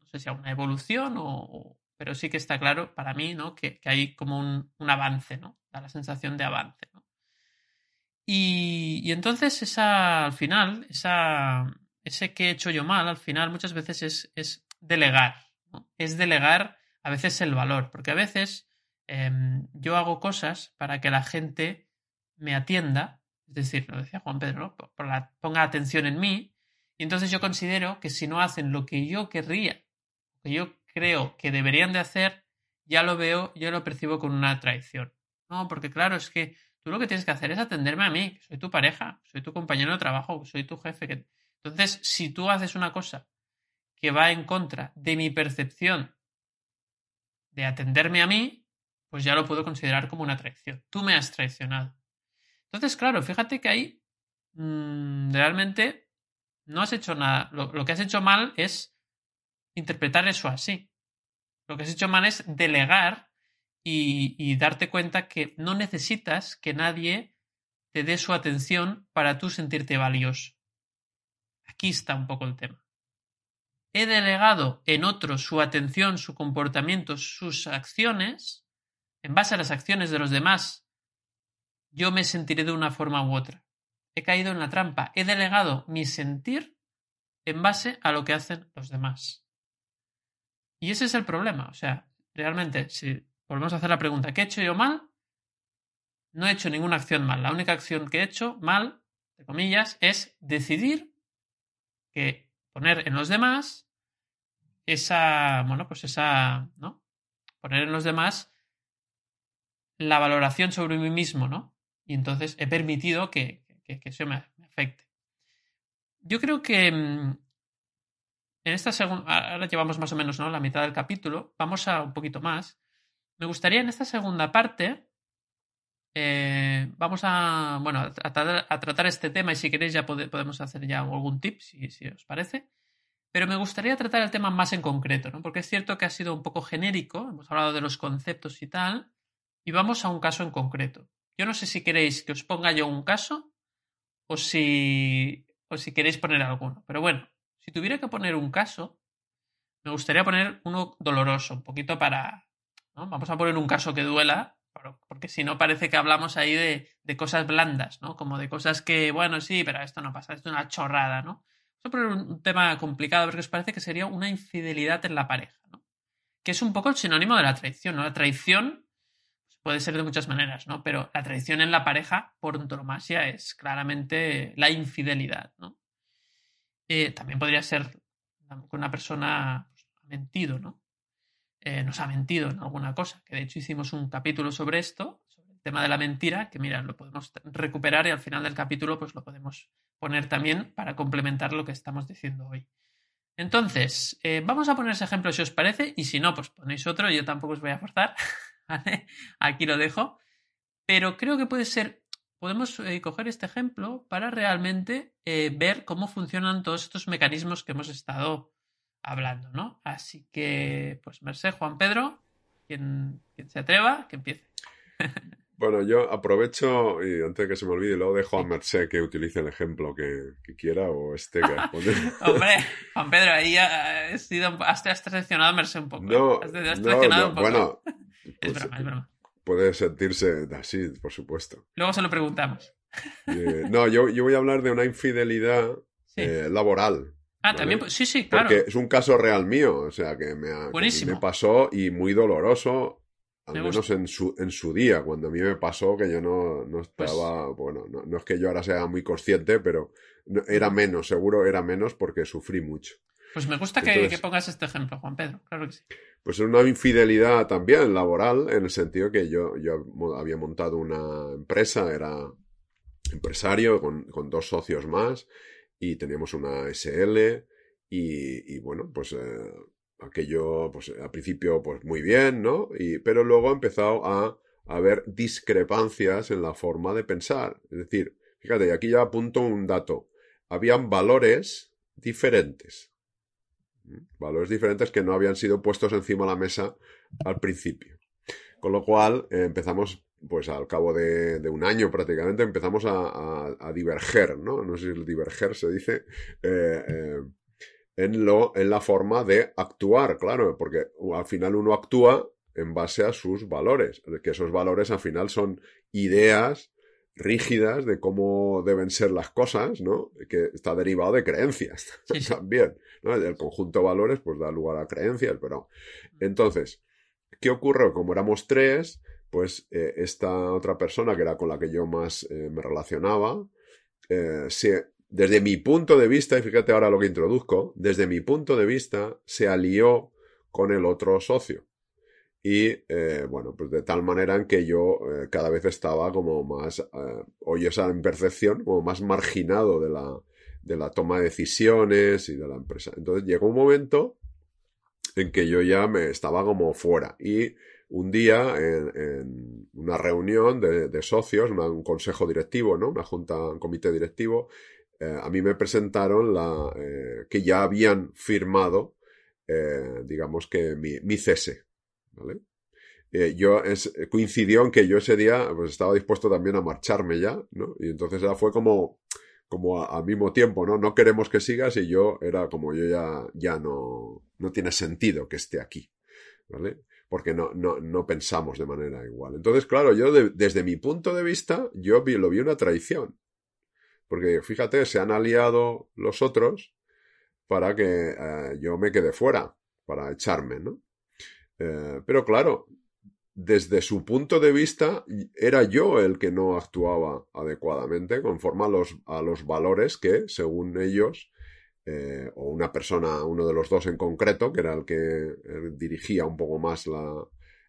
no sé si a una evolución o, pero sí que está claro para mí, ¿no? Que, que hay como un, un, avance, ¿no? Da la sensación de avance, ¿no? Y, y entonces esa, al final, esa, ese que he hecho yo mal, al final muchas veces es, es delegar. Es delegar a veces el valor, porque a veces em, yo hago cosas para que la gente me atienda, es decir, lo decía Juan Pedro, ponga atención en mí, y entonces yo considero que si no hacen lo que yo querría, que yo creo que deberían de hacer, ya lo veo, yo lo percibo con una traición. No, porque claro, es que tú lo que tienes que hacer es atenderme a mí, que soy tu pareja, soy tu compañero de trabajo, soy tu jefe. Que... Entonces, si tú haces una cosa que va en contra de mi percepción de atenderme a mí, pues ya lo puedo considerar como una traición. Tú me has traicionado. Entonces, claro, fíjate que ahí mmm, realmente no has hecho nada. Lo, que has hecho mal es interpretar eso así. Lo que has hecho mal es delegar y, darte cuenta que no necesitas que nadie te dé su atención para tú sentirte valioso. Aquí está un poco el tema he delegado en otros su atención, su comportamiento, sus acciones, en base a las acciones de los demás, yo me sentiré de una forma u otra. He caído en la trampa. He delegado mi sentir en base a lo que hacen los demás. Y ese es el problema. O sea, realmente, si volvemos a hacer la pregunta, ¿qué he hecho yo mal? No he hecho ninguna acción mal. La única acción que he hecho mal, de comillas, es decidir que poner en los demás esa, bueno, pues esa, ¿no? Poner en los demás la valoración sobre mí mismo, ¿no? Y entonces he permitido que, que, eso me, afecte. Yo creo que mm, en esta segunda, ahora llevamos más o menos ¿no? la mitad del capítulo, vamos a un poquito más. Me gustaría en esta segunda parte, eh, vamos a, bueno, a tratar, este tema y si queréis ya podemos hacer ya algún tip, si, si, os parece. Pero me gustaría tratar el tema más en concreto, ¿no? porque es cierto que ha sido un poco genérico, hemos hablado de los conceptos y tal, y vamos a un caso en concreto. Yo no sé si queréis que os ponga yo un caso o si, o si queréis poner alguno, pero bueno, si tuviera que poner un caso, me gustaría poner uno doloroso, un poquito para... ¿no? Vamos a poner un caso que duela, porque si no parece que hablamos ahí de, cosas blandas, ¿no? Como de cosas que, bueno, sí, pero esto no pasa, esto es una chorrada, ¿no? Vamos a poner un tema complicado porque os parece que sería una infidelidad en la pareja, ¿no? Que es un poco el sinónimo de la traición, ¿no? La traición puede ser de muchas maneras, ¿no? Pero la traición en la pareja, por antonomasia, es claramente la infidelidad, ¿no? Eh, también podría ser que una persona pues, ha mentido, ¿no? Eh, nos ha mentido en alguna cosa, que de hecho hicimos un capítulo sobre esto, sobre el tema de la mentira, que mira, lo podemos recuperar y al final del capítulo pues lo podemos poner también para complementar lo que estamos diciendo hoy. Entonces, eh, vamos a poner ese ejemplo si os parece, y si no, pues ponéis otro, yo tampoco os voy a forzar, Aquí lo dejo. Pero creo que puede ser podemos eh, coger este ejemplo para realmente eh, ver cómo funcionan todos estos mecanismos que hemos estado hablando, ¿no? Así que, pues, Merced, Juan Pedro, quien, se atreva, que empiece. Bueno, yo aprovecho y antes de que se me olvide, luego dejo a Merced que utilice el ejemplo que, quiera o este que Hombre, Juan Pedro, ahí has, sido, has, traicionado a Merced un poco. ¿eh? No, has, no, un poco. Bueno, es broma, es broma puede sentirse así, por supuesto. Luego se lo preguntamos. Eh, no, yo, yo, voy a hablar de una infidelidad eh, laboral. Ah, también, sí, sí, claro. Porque es un caso real mío, o sea, que me, me pasó y muy doloroso, al menos en su, en su día, cuando a mí me pasó que yo no, no pues estaba, bueno, no, no, es que yo ahora sea muy consciente, pero era menos, seguro era menos porque sufrí mucho. Pues me gusta que, pongas este ejemplo, Juan Pedro, claro que sí. Pues es una infidelidad también laboral, en el sentido que yo, yo había montado una empresa, era empresario con, dos socios más y teníamos una SL y, bueno, pues eh, aquello, pues al principio, pues muy bien, ¿no? Y, pero luego ha empezado a, a haber discrepancias en la forma de pensar. Es decir, fíjate, aquí ya apunto un dato. Habían valores diferentes. Valores diferentes que no habían sido puestos encima de la mesa al principio. Con lo cual eh, empezamos, pues al cabo de, un año prácticamente, empezamos a, diverger, ¿no? No sé si el diverger se dice, eh, eh, en, lo, en la forma de actuar, claro, porque al final uno actúa en base a sus valores, que esos valores al final son ideas rígidas de cómo deben ser las cosas, ¿no? Que está derivado de creencias también, ¿no? El conjunto de valores pues da lugar a creencias, pero entonces, ¿qué ocurrió? Como éramos tres, pues eh, esta otra persona que era con la que yo más eh, me relacionaba, eh, desde mi punto de vista, y fíjate ahora lo que introduzco, desde mi punto de vista se alió con el otro socio. Y eh, bueno, pues de tal manera en que yo eh, cada vez estaba como más, eh, oye esa percepción, como más marginado de la, de la toma de decisiones y de la empresa. Entonces llegó un momento en que yo ya me estaba como fuera. Y un día en, una reunión de, socios, un consejo directivo, ¿no? Una junta, un comité directivo, a mí me presentaron la, que ya habían firmado, digamos que mi cese. Eh, yo es, coincidió en que yo ese día pues, estaba dispuesto también a marcharme ya, ¿no? Y entonces ya fue como, como al mismo tiempo, ¿no? No queremos que sigas y yo era como yo ya, ya no, no tiene sentido que esté aquí, ¿vale? Porque no, no, no pensamos de manera igual. Entonces, claro, yo desde mi punto de vista, yo lo vi una traición. Porque fíjate, se han aliado los otros para que eh, yo me quede fuera, para echarme, ¿no? Eh, pero claro, desde su punto de vista, era yo el que no actuaba adecuadamente conforme a los, a los valores que, según ellos, eh, o una persona, uno de los dos en concreto, que era el que dirigía un poco más la,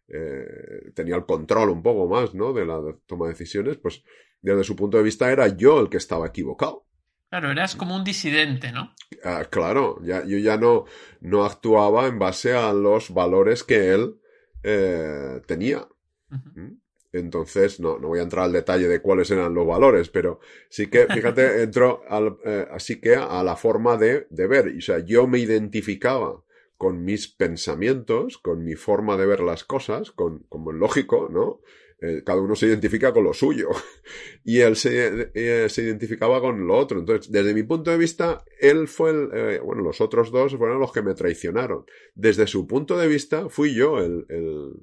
eh, tenía el control un poco más, ¿no? De la toma de decisiones, pues desde su punto de vista era yo el que estaba equivocado. Claro, eras como un disidente, ¿no? Ah, claro, ya, yo ya no, no actuaba en base a los valores que él eh, tenía. ¿Mm? Entonces, no, no voy a entrar al detalle de cuáles eran los valores, pero sí que, fíjate, entró al, eh, así que a la forma de, de ver. O sea, yo me identificaba con mis pensamientos, con mi forma de ver las cosas, con, como es lógico, ¿no? Eh, cada uno se identifica con lo suyo y él se, eh, se, identificaba con lo otro. Entonces, desde mi punto de vista, él fue el, eh, bueno, los otros dos fueron los que me traicionaron. Desde su punto de vista, fui yo el, el,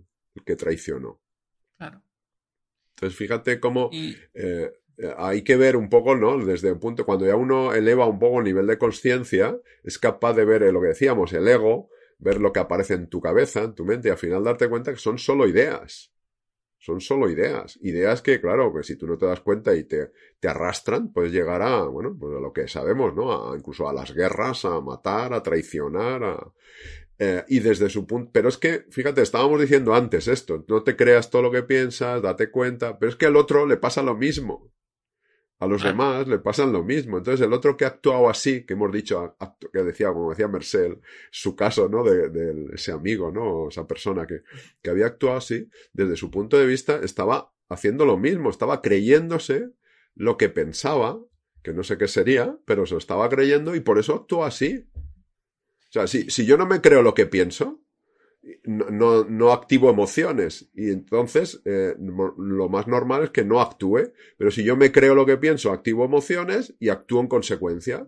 que traicionó. Claro. Entonces, fíjate cómo eh, hay que ver un poco, ¿no? Desde un punto, cuando ya uno eleva un poco el nivel de conciencia, es capaz de ver lo que decíamos, el ego, ver lo que aparece en tu cabeza, en tu mente, y al final darte cuenta que son solo ideas son solo ideas. Ideas que, claro, que si tú no te das cuenta y te, te arrastran, puedes llegar a, bueno, pues a lo que sabemos, ¿no? A, incluso a las guerras, a matar, a traicionar, a, eh, y desde su punto, pero es que, fíjate, estábamos diciendo antes esto, no te creas todo lo que piensas, date cuenta, pero es que al otro le pasa lo mismo. A los demás le pasan lo mismo. Entonces, el otro que ha actuado así, que hemos dicho, que decía, como decía Mercel, su caso, ¿no? De, ese amigo, ¿no? Esa persona que, que había actuado así, desde su punto de vista, estaba haciendo lo mismo, estaba creyéndose lo que pensaba, que no sé qué sería, pero se lo estaba creyendo y por eso actuó así. O sea, si, si yo no me creo lo que pienso, no, no, activo emociones y entonces eh, lo más normal es que no actúe, pero si yo me creo lo que pienso, activo emociones y actúo en consecuencia.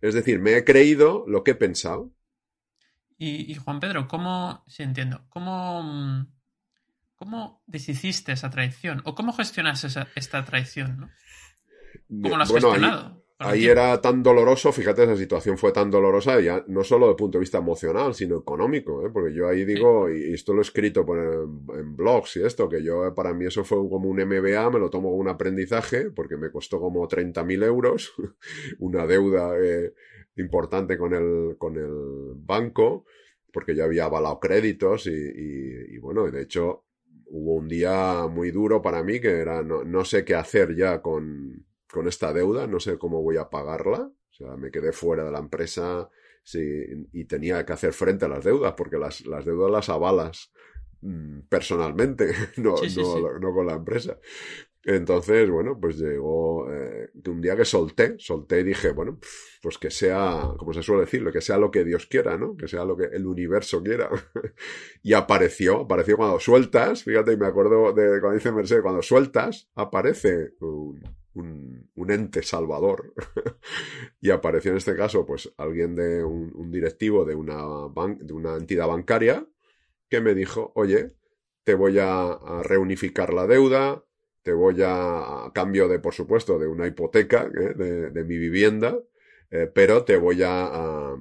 Es decir, me he creído lo que he pensado. Y, Juan Pedro, ¿cómo, si entiendo, cómo, cómo deshiciste esa traición o cómo gestionas esa, esta traición? ¿Cómo la has gestionado? Ahí era tan doloroso, fíjate, esa situación fue tan dolorosa, ya no solo desde el punto de vista emocional, sino económico, ¿eh? porque yo ahí digo, y esto lo he escrito en, blogs y esto, que yo, para mí eso fue como un MBA, me lo tomo como un aprendizaje, porque me costó como 30.000 euros, una deuda eh, importante con el, con el banco, porque yo había avalado créditos y, y, y bueno, de hecho hubo un día muy duro para mí que era no, no sé qué hacer ya con con esta deuda, no sé cómo voy a pagarla. O sea, me quedé fuera de la empresa y tenía que hacer frente a las deudas, porque las, las deudas las avalas mm, personalmente, no, no, no, con la empresa. Entonces, bueno, pues llegó eh, un día que solté, solté y dije, bueno, pues que sea, como se suele decirlo, que sea lo que Dios quiera, ¿no? Que sea lo que el universo quiera. y apareció, apareció cuando sueltas, fíjate, y me acuerdo de cuando dice Mercedes, cuando sueltas, aparece un, un, ente salvador. y apareció en este caso, pues, alguien de un, directivo de una, de una entidad bancaria que me dijo, oye, te voy a, reunificar la deuda, te voy a, a, cambio de, por supuesto, de una hipoteca ¿eh? de, mi vivienda, eh, pero te voy a,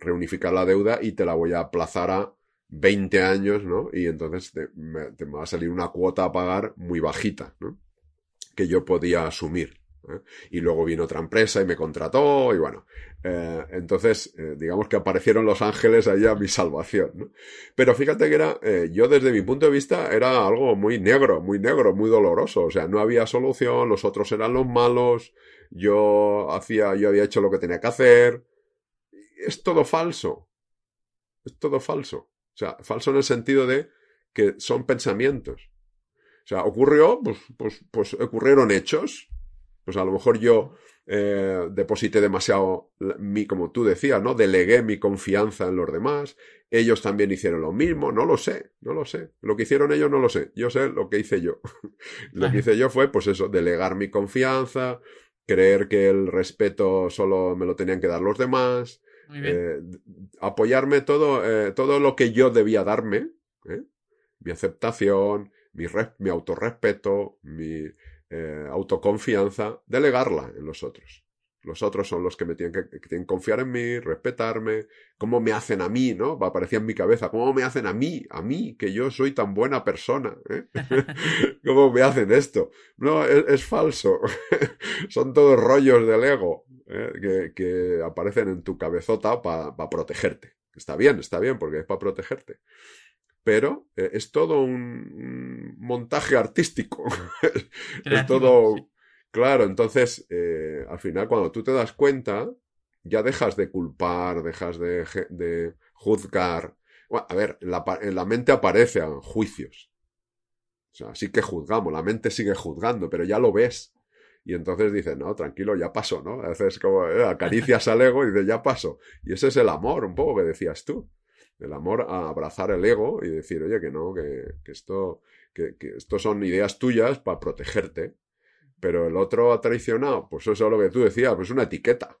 reunificar la deuda y te la voy a aplazar a 20 años, ¿no? Y entonces te, me, te va a salir una cuota a pagar muy bajita, ¿no? Que yo podía asumir. ¿eh? Y luego vino otra empresa y me contrató y bueno, eh, entonces eh, digamos que aparecieron los ángeles allá a mi salvación. ¿no? Pero fíjate que era, yo desde mi punto de vista era algo muy negro, muy negro, muy doloroso. O sea, no había solución, los otros eran los malos, yo hacía, yo había hecho lo que tenía que hacer. Es todo falso. Es todo falso. O sea, falso en el sentido de que son pensamientos. O sea, ocurrió, pues, pues, pues ocurrieron hechos. Pues a lo mejor yo eh, deposité demasiado, mi, como tú decías, ¿no? Delegué mi confianza en los demás. Ellos también hicieron lo mismo. No lo sé, no lo sé. Lo que hicieron ellos no lo sé. Yo sé lo que hice yo. lo que hice yo fue, pues eso, delegar mi confianza, creer que el respeto solo me lo tenían que dar los demás. Eh, apoyarme todo, eh, todo lo que yo debía darme, mi aceptación, mi, mi autorrespeto, mi eh, autoconfianza, delegarla en los otros. Los otros son los que me tienen que, que, tienen que confiar en mí, respetarme, cómo me hacen a mí, ¿no? Aparecía en mi cabeza, cómo me hacen a mí, a mí, que yo soy tan buena persona, ¿eh? ¿Cómo me hacen esto? No, es, es falso. son todos rollos del ego ¿eh? que, que, aparecen en tu cabezota para pa protegerte. Está bien, está bien, porque es para protegerte pero eh, es todo un, montaje artístico. es todo, Claro, entonces, eh, al final, cuando tú te das cuenta, ya dejas de culpar, dejas de, de juzgar. a ver, en la, en la mente aparecen juicios. O sea, sí que juzgamos, la mente sigue juzgando, pero ya lo ves. Y entonces dices, no, tranquilo, ya pasó, ¿no? Haces como, eh, acaricias al ego y dices, ya pasó. Y ese es el amor, un poco que decías tú. El amor a abrazar el ego y decir, oye, que no, que, que esto, que, que esto son ideas tuyas para protegerte. Pero el otro ha traicionado, pues eso es lo que tú decías, pues una etiqueta.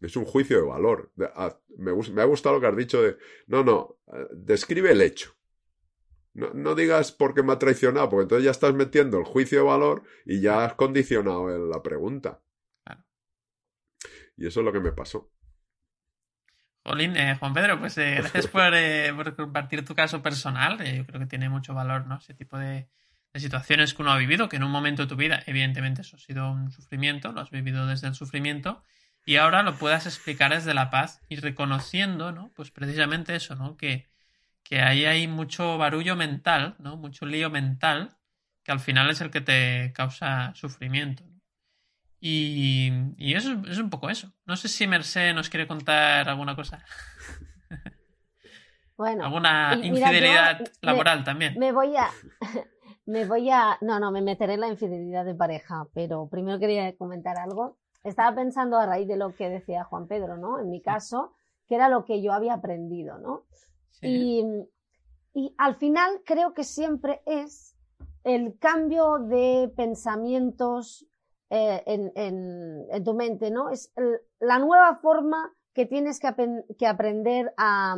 Es un juicio de valor. Me, me ha gustado lo que has dicho de, no, no, eh, describe el hecho. No, no, digas porque me ha traicionado, porque entonces ya estás metiendo el juicio de valor y ya has condicionado la pregunta. Y eso es lo que me pasó. Jolín, eh, Juan Pedro, pues eh, gracias por, por, compartir tu caso personal. yo creo que tiene mucho valor, ¿no? Ese tipo de, situaciones que uno ha vivido, que en un momento de tu vida, evidentemente eso ha sido un sufrimiento, lo has vivido desde el sufrimiento, y ahora lo puedas explicar desde la paz y reconociendo, ¿no? Pues precisamente eso, ¿no? Que ahí hay mucho barullo mental, ¿no? Mucho lío mental, que al final es el que te causa sufrimiento. Y, y eso es un poco eso. No sé si Merced nos quiere contar alguna cosa. Bueno, alguna infidelidad laboral también. Me voy a me voy a. No, no, me meteré en la infidelidad de pareja, pero primero quería comentar algo. Estaba pensando a raíz de lo que decía Juan Pedro, ¿no? En mi caso, que era lo que yo había aprendido, ¿no? Y, y al final creo que siempre es el cambio de pensamientos eh, en, tu mente, ¿no? Es la nueva forma que tienes que, aprender a,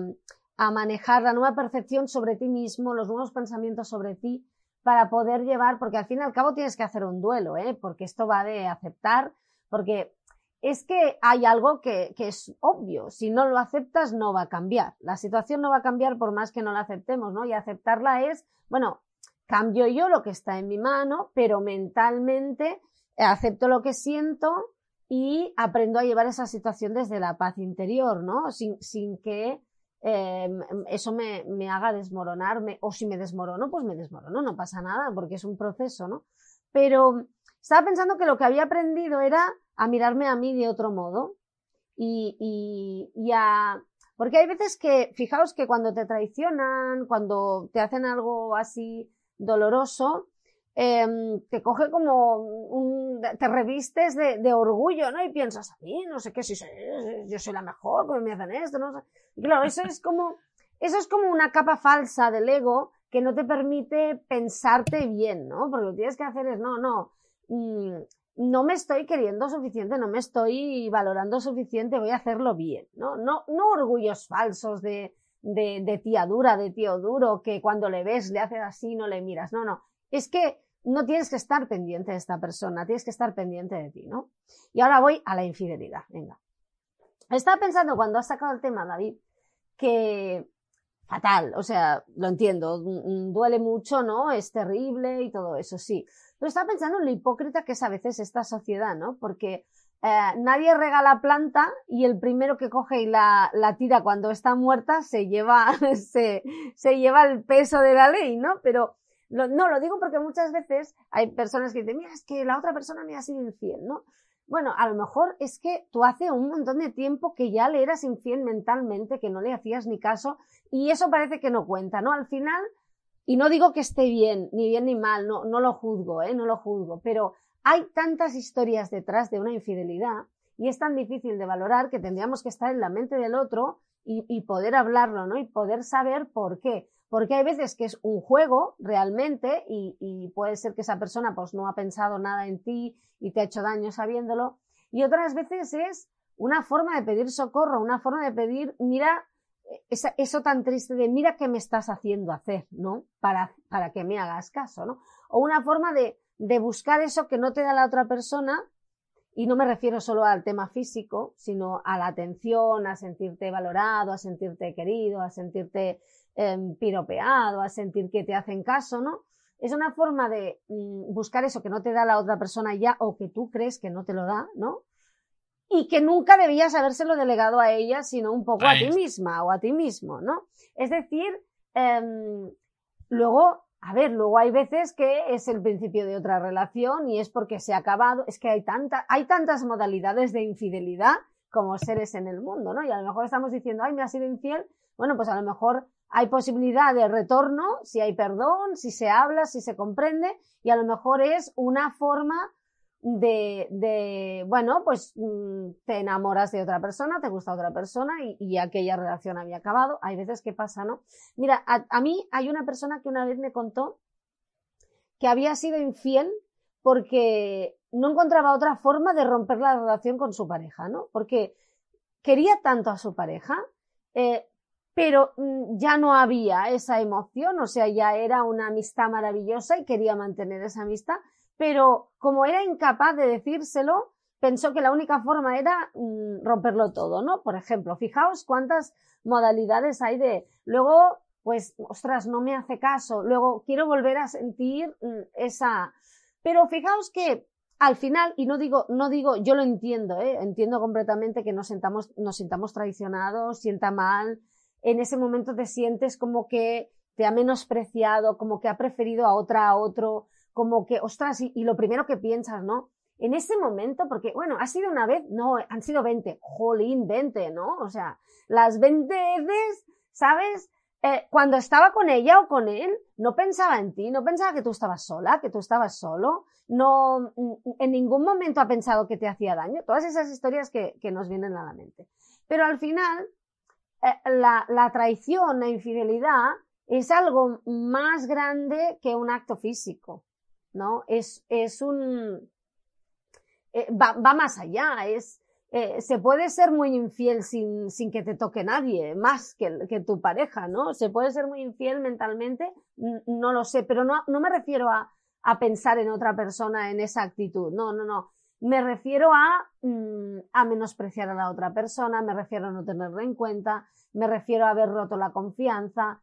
a manejar, la nueva percepción sobre ti mismo, los nuevos pensamientos sobre ti para poder llevar, porque al fin y al cabo tienes que hacer un duelo, ¿eh? porque esto va de aceptar, porque es que hay algo que, que, es obvio, si no lo aceptas no va a cambiar, la situación no va a cambiar por más que no la aceptemos, ¿no? Y aceptarla es, bueno, cambio yo lo que está en mi mano, pero mentalmente acepto lo que siento y aprendo a llevar esa situación desde la paz interior, ¿no? Sin, sin que eh, eso me, me, haga desmoronarme, o si me desmorono, pues me desmorono, no pasa nada, porque es un proceso, ¿no? Pero estaba pensando que lo que había aprendido era a mirarme a mí de otro modo y, y, y a... Porque hay veces que, fijaos que cuando te traicionan, cuando te hacen algo así doloroso, te coge como un, te revistes de, orgullo, ¿no? Y piensas, a mí, no sé qué, si yo soy la mejor, porque me hacen esto, no claro, eso es como, eso es como una capa falsa del ego que no te permite pensarte bien, ¿no? Porque lo que tienes que hacer es, no, no, mmm, no me estoy queriendo suficiente, no me estoy valorando suficiente, voy a hacerlo bien, ¿no? No, no orgullos falsos de, de, de tía dura, de tío duro, que cuando le ves le haces así, no le miras, no, no. Es que no tienes que estar pendiente de esta persona, tienes que estar pendiente de ti, ¿no? Y ahora voy a la infidelidad, venga. Estaba pensando cuando has sacado el tema, David, que fatal, o sea, lo entiendo, duele mucho, ¿no? Es terrible y todo eso, sí. Pero estaba pensando en lo hipócrita que es a veces esta sociedad, ¿no? Porque eh, nadie regala planta y el primero que coge y la, tira cuando está muerta se lleva, se lleva el peso de la ley, ¿no? Pero lo, no, lo digo porque muchas veces hay personas que dicen, mira, es que la otra persona me ha sido infiel, ¿no? Bueno, a lo mejor es que tú hace un montón de tiempo que ya le eras infiel mentalmente, que no le hacías ni caso, y eso parece que no cuenta, ¿no? Al final, y no digo que esté bien, ni bien ni mal, no, no lo juzgo, ¿eh? No lo juzgo, pero hay tantas historias detrás de una infidelidad y es tan difícil de valorar que tendríamos que estar en la mente del otro y, y poder hablarlo, ¿no? Y poder saber por qué porque hay veces que es un juego realmente y, puede ser que esa persona pues no ha pensado nada en ti y te ha hecho daño sabiéndolo y otras veces es una forma de pedir socorro, una forma de pedir, mira, eso tan triste de mira qué me estás haciendo hacer, ¿no? Para, para que me hagas caso, ¿no? O una forma de, de buscar eso que no te da la otra persona y no me refiero solo al tema físico, sino a la atención, a sentirte valorado, a sentirte querido, a sentirte eh, piropeado, a sentir que te hacen caso, ¿no? Es una forma de mm, buscar eso que no te da la otra persona ya o que tú crees que no te lo da, ¿no? Y que nunca debías habérselo delegado a ella, sino un poco a ti misma o a ti mismo, ¿no? Es decir, eh, luego a ver, luego hay veces que es el principio de otra relación y es porque se ha acabado, es que hay, tanta, hay tantas modalidades de infidelidad como seres en el mundo, ¿no? Y a lo mejor estamos diciendo, ay, me ha sido infiel, bueno, pues a lo mejor hay posibilidad de retorno si hay perdón, si se habla, si se comprende, y a lo mejor es una forma de, de bueno, pues mm, te enamoras de otra persona, te gusta otra persona y, aquella relación había acabado. Hay veces que pasa, ¿no? Mira, a, mí hay una persona que una vez me contó que había sido infiel porque no encontraba otra forma de romper la relación con su pareja, ¿no? Porque quería tanto a su pareja, eh, pero mm, ya no había esa emoción, o sea, ya era una amistad maravillosa y quería mantener esa amistad, pero como era incapaz de decírselo, pensó que la única forma era mm, romperlo todo, ¿no? Por ejemplo, fijaos cuántas modalidades hay de, luego, pues, ostras, no me hace caso, luego quiero volver a sentir mm, esa, pero fijaos que al final, y no digo, no digo, yo lo entiendo, ¿eh? entiendo completamente que nos sintamos, nos sintamos traicionados, sienta mal, en ese momento te sientes como que te ha menospreciado, como que ha preferido a otra a otro, como que, ostras, y, lo primero que piensas, ¿no? En ese momento, porque, bueno, ha sido una vez, no, han sido 20, jolín, 20, ¿no? O sea, las 20 veces, ¿sabes? Eh, cuando estaba con ella o con él, no pensaba en ti, no pensaba que tú estabas sola, que tú estabas solo, no, mm, en ningún momento ha pensado que te hacía daño, todas esas historias que, que nos vienen a la mente. Pero al final, la, la traición, la infidelidad, es algo más grande que un acto físico. ¿no? Es, es un, eh, va, va, más allá, es, eh, se puede ser muy infiel sin, sin que te toque nadie, más que, que, tu pareja, ¿no? Se puede ser muy infiel mentalmente, no lo sé, pero no, no me refiero a, a pensar en otra persona en esa actitud, no, no, no. Me refiero a, mm, a menospreciar a la otra persona, me refiero a no tenerla en cuenta, me refiero a haber roto la confianza,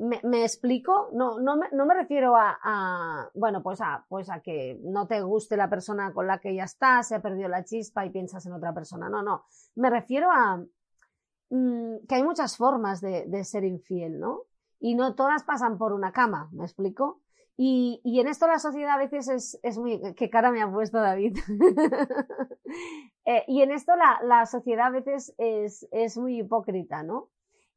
¿Me, explico? No, no, me, no me refiero a, bueno, pues a, pues a que no te guste la persona con la que ya estás, se ha perdido la chispa y piensas en otra persona. No, no. Me refiero a mm, que hay muchas formas de, de, ser infiel, ¿no? Y no todas pasan por una cama, ¿me explico? Y, y en esto la sociedad a veces es, es muy... ¿Qué cara me ha puesto David? eh, y en esto la, la sociedad a veces es, es muy hipócrita, ¿no?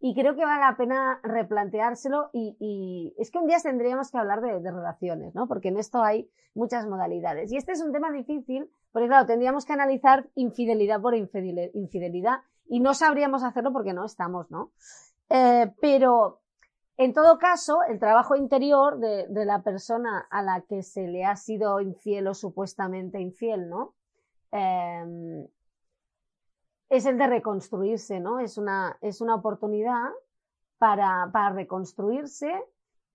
y creo que vale la pena replanteárselo y, y es que un día tendríamos que hablar de, de, relaciones, ¿no? Porque en esto hay muchas modalidades. Y este es un tema difícil, porque claro, tendríamos que analizar infidelidad por infidelidad y no sabríamos hacerlo porque no estamos, ¿no? Eh, pero en todo caso, el trabajo interior de, la persona a la que se le ha sido infiel o supuestamente infiel, ¿no? Eh, es el de reconstruirse, ¿no? Es una, es una oportunidad para, para reconstruirse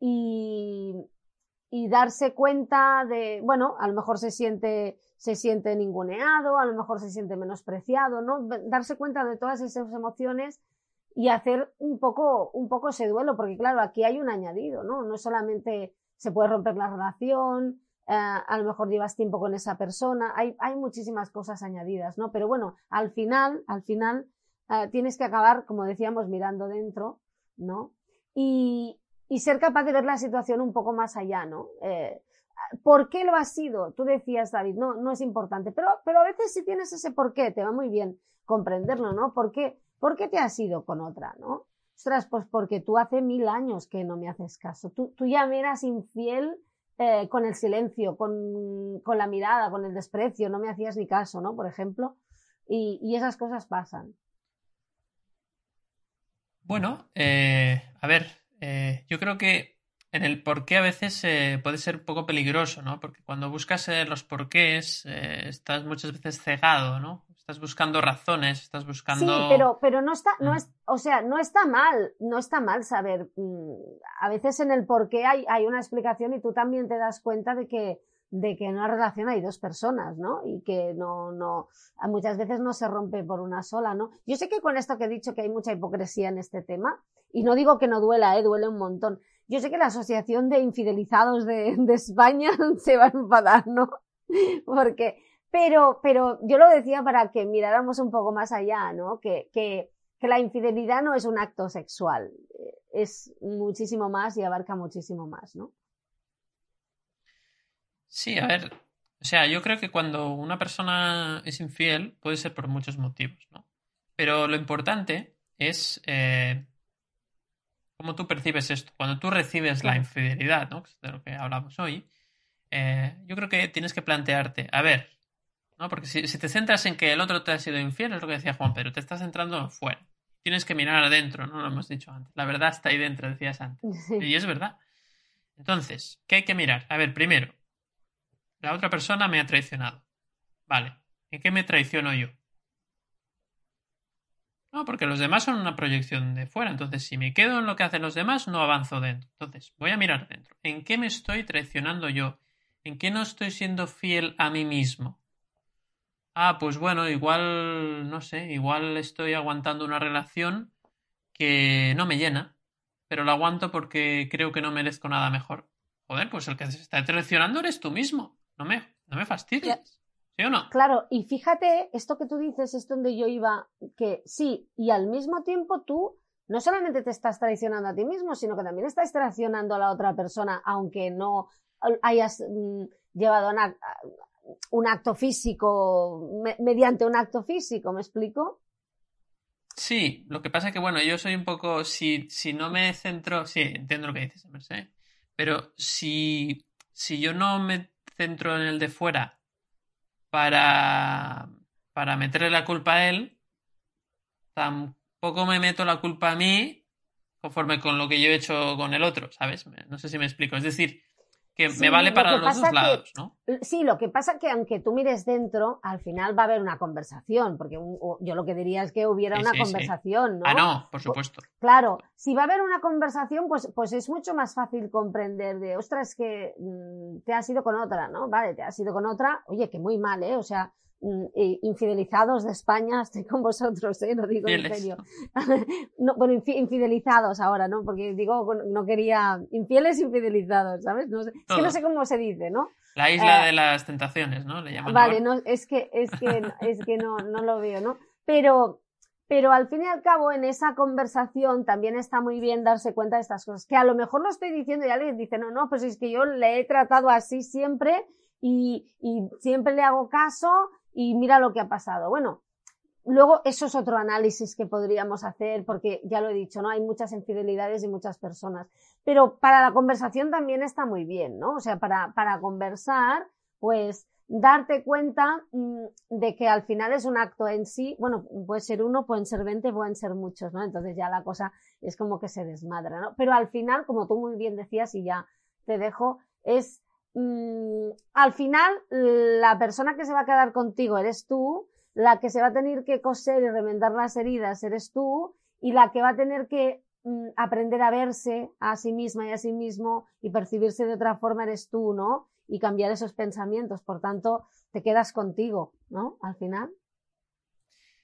y, y darse cuenta de, bueno, a lo mejor se siente, se siente ninguneado, a lo mejor se siente menospreciado, ¿no? Darse cuenta de todas esas emociones y hacer un poco, un poco ese duelo, porque claro, aquí hay un añadido, ¿no? No solamente se puede romper la relación, eh, a lo mejor llevas tiempo con esa persona, hay, hay muchísimas cosas añadidas, ¿no? Pero bueno, al final, al final, eh, tienes que acabar, como decíamos, mirando dentro, ¿no? Y, y, ser capaz de ver la situación un poco más allá, ¿no? Eh, ¿Por qué lo has sido? Tú decías, David, no, no es importante, pero, pero a veces si tienes ese por qué, te va muy bien comprenderlo, ¿no? ¿Por qué, ¿Por qué te has ido con otra, no? Ostras, pues porque tú hace mil años que no me haces caso. Tú, tú ya me eras infiel eh, con el silencio, con, con, la mirada, con el desprecio, no me hacías ni caso, ¿no? Por ejemplo, y, y esas cosas pasan. Bueno, eh, a ver, eh, yo creo que en el porqué a veces eh, puede ser un poco peligroso, ¿no? Porque cuando buscas eh, los porqués estás muchas veces cegado, ¿no? Estás buscando razones, estás buscando. Sí, pero, pero no está, no es, o sea, no está mal, no está mal saber. Mm, a veces en el por qué hay, hay una explicación y tú también te das cuenta de que, de que en una relación hay dos personas, ¿no? Y que no, no, muchas veces no se rompe por una sola, ¿no? Yo sé que con esto que he dicho que hay mucha hipocresía en este tema, y no digo que no duela, ¿eh? Duele un montón. Yo sé que la Asociación de Infidelizados de, España se va a enfadar, ¿no? Porque pero, pero yo lo decía para que miráramos un poco más allá, ¿no? Que, que, que la infidelidad no es un acto sexual, es muchísimo más y abarca muchísimo más, ¿no? Sí, a ver, o sea, yo creo que cuando una persona es infiel puede ser por muchos motivos, ¿no? Pero lo importante es eh, cómo tú percibes esto. Cuando tú recibes la infidelidad, ¿no? de lo que hablamos hoy, eh, yo creo que tienes que plantearte, a ver, ¿no? Porque si, te centras en que el otro te ha sido infiel, es lo que decía Juan Pedro, te estás centrando fuera. Tienes que mirar adentro, ¿no? Lo hemos dicho antes. La verdad está ahí dentro, decías antes. Y es verdad. Entonces, ¿qué hay que mirar? A ver, primero, la otra persona me ha traicionado. Vale. ¿En qué me traiciono yo? No, porque los demás son una proyección de fuera. Entonces, si me quedo en lo que hacen los demás, no avanzo dentro. Entonces, voy a mirar dentro. ¿En qué me estoy traicionando yo? ¿En qué no estoy siendo fiel a mí mismo? Ah, pues bueno, igual, no sé, igual estoy aguantando una relación que no me llena, pero la aguanto porque creo que no merezco nada mejor. Joder, pues el que se está traicionando eres tú mismo. No me, no me fastidies. ¿Sí o no? Claro, y fíjate, esto que tú dices es donde yo iba, que sí, y al mismo tiempo tú no solamente te estás traicionando a ti mismo, sino que también estás traicionando a la otra persona, aunque no hayas mm, llevado un acto físico, mediante un acto físico, ¿me explico? Sí, lo que pasa es que, bueno, yo soy un poco, si, si no me centro, sí, entiendo lo que dices, Mercedes, pero si, si yo no me centro en el de fuera para, para meterle la culpa a él, tampoco me meto la culpa a mí conforme con lo que yo he hecho con el otro, ¿sabes? No sé si me explico. Es decir, que me vale para los dos lados, ¿no? Sí, lo que pasa que aunque tú mires dentro, al final va a haber una conversación, porque yo lo que diría es que hubiera una conversación, ¿no? Ah, no, por supuesto. Claro, si va a haber una conversación, pues, pues es mucho más fácil comprender de, ostras, que mm, te has ido con otra, ¿no? Vale, te has ido con otra, oye, que muy mal, ¿eh? O sea, infidelizados de España, estoy con vosotros, ¿eh? lo digo en serio. no, bueno, infidelizados ahora, ¿no? Porque digo, no quería, infieles infidelizados, ¿sabes? No sé, es que no sé cómo se dice, ¿no? La isla eh, de las tentaciones, ¿no? Le llaman vale, no, es que, es que, es que no, no lo veo, ¿no? Pero, pero al fin y al cabo, en esa conversación también está muy bien darse cuenta de estas cosas. Que a lo mejor lo estoy diciendo y alguien dice, no, no, pues es que yo le he tratado así siempre y, y siempre le hago caso y mira lo que ha pasado. Bueno, luego eso es otro análisis que podríamos hacer porque ya lo he dicho, ¿no? Hay muchas infidelidades y muchas personas. Pero para la conversación también está muy bien, ¿no? O sea, para, para conversar, pues darte cuenta mm, de que al final es un acto en sí, bueno, puede ser uno, pueden ser veinte, pueden ser muchos, ¿no? Entonces ya la cosa es como que se desmadra, ¿no? Pero al final, como tú muy bien decías y ya te dejo, es Mm, al final la persona que se va a quedar contigo eres tú, la que se va a tener que coser y remendar las heridas eres tú y la que va a tener que mm, aprender a verse a sí misma y a sí mismo y percibirse de otra forma eres tú, ¿no? Y cambiar esos pensamientos. Por tanto, te quedas contigo, ¿no? Al final.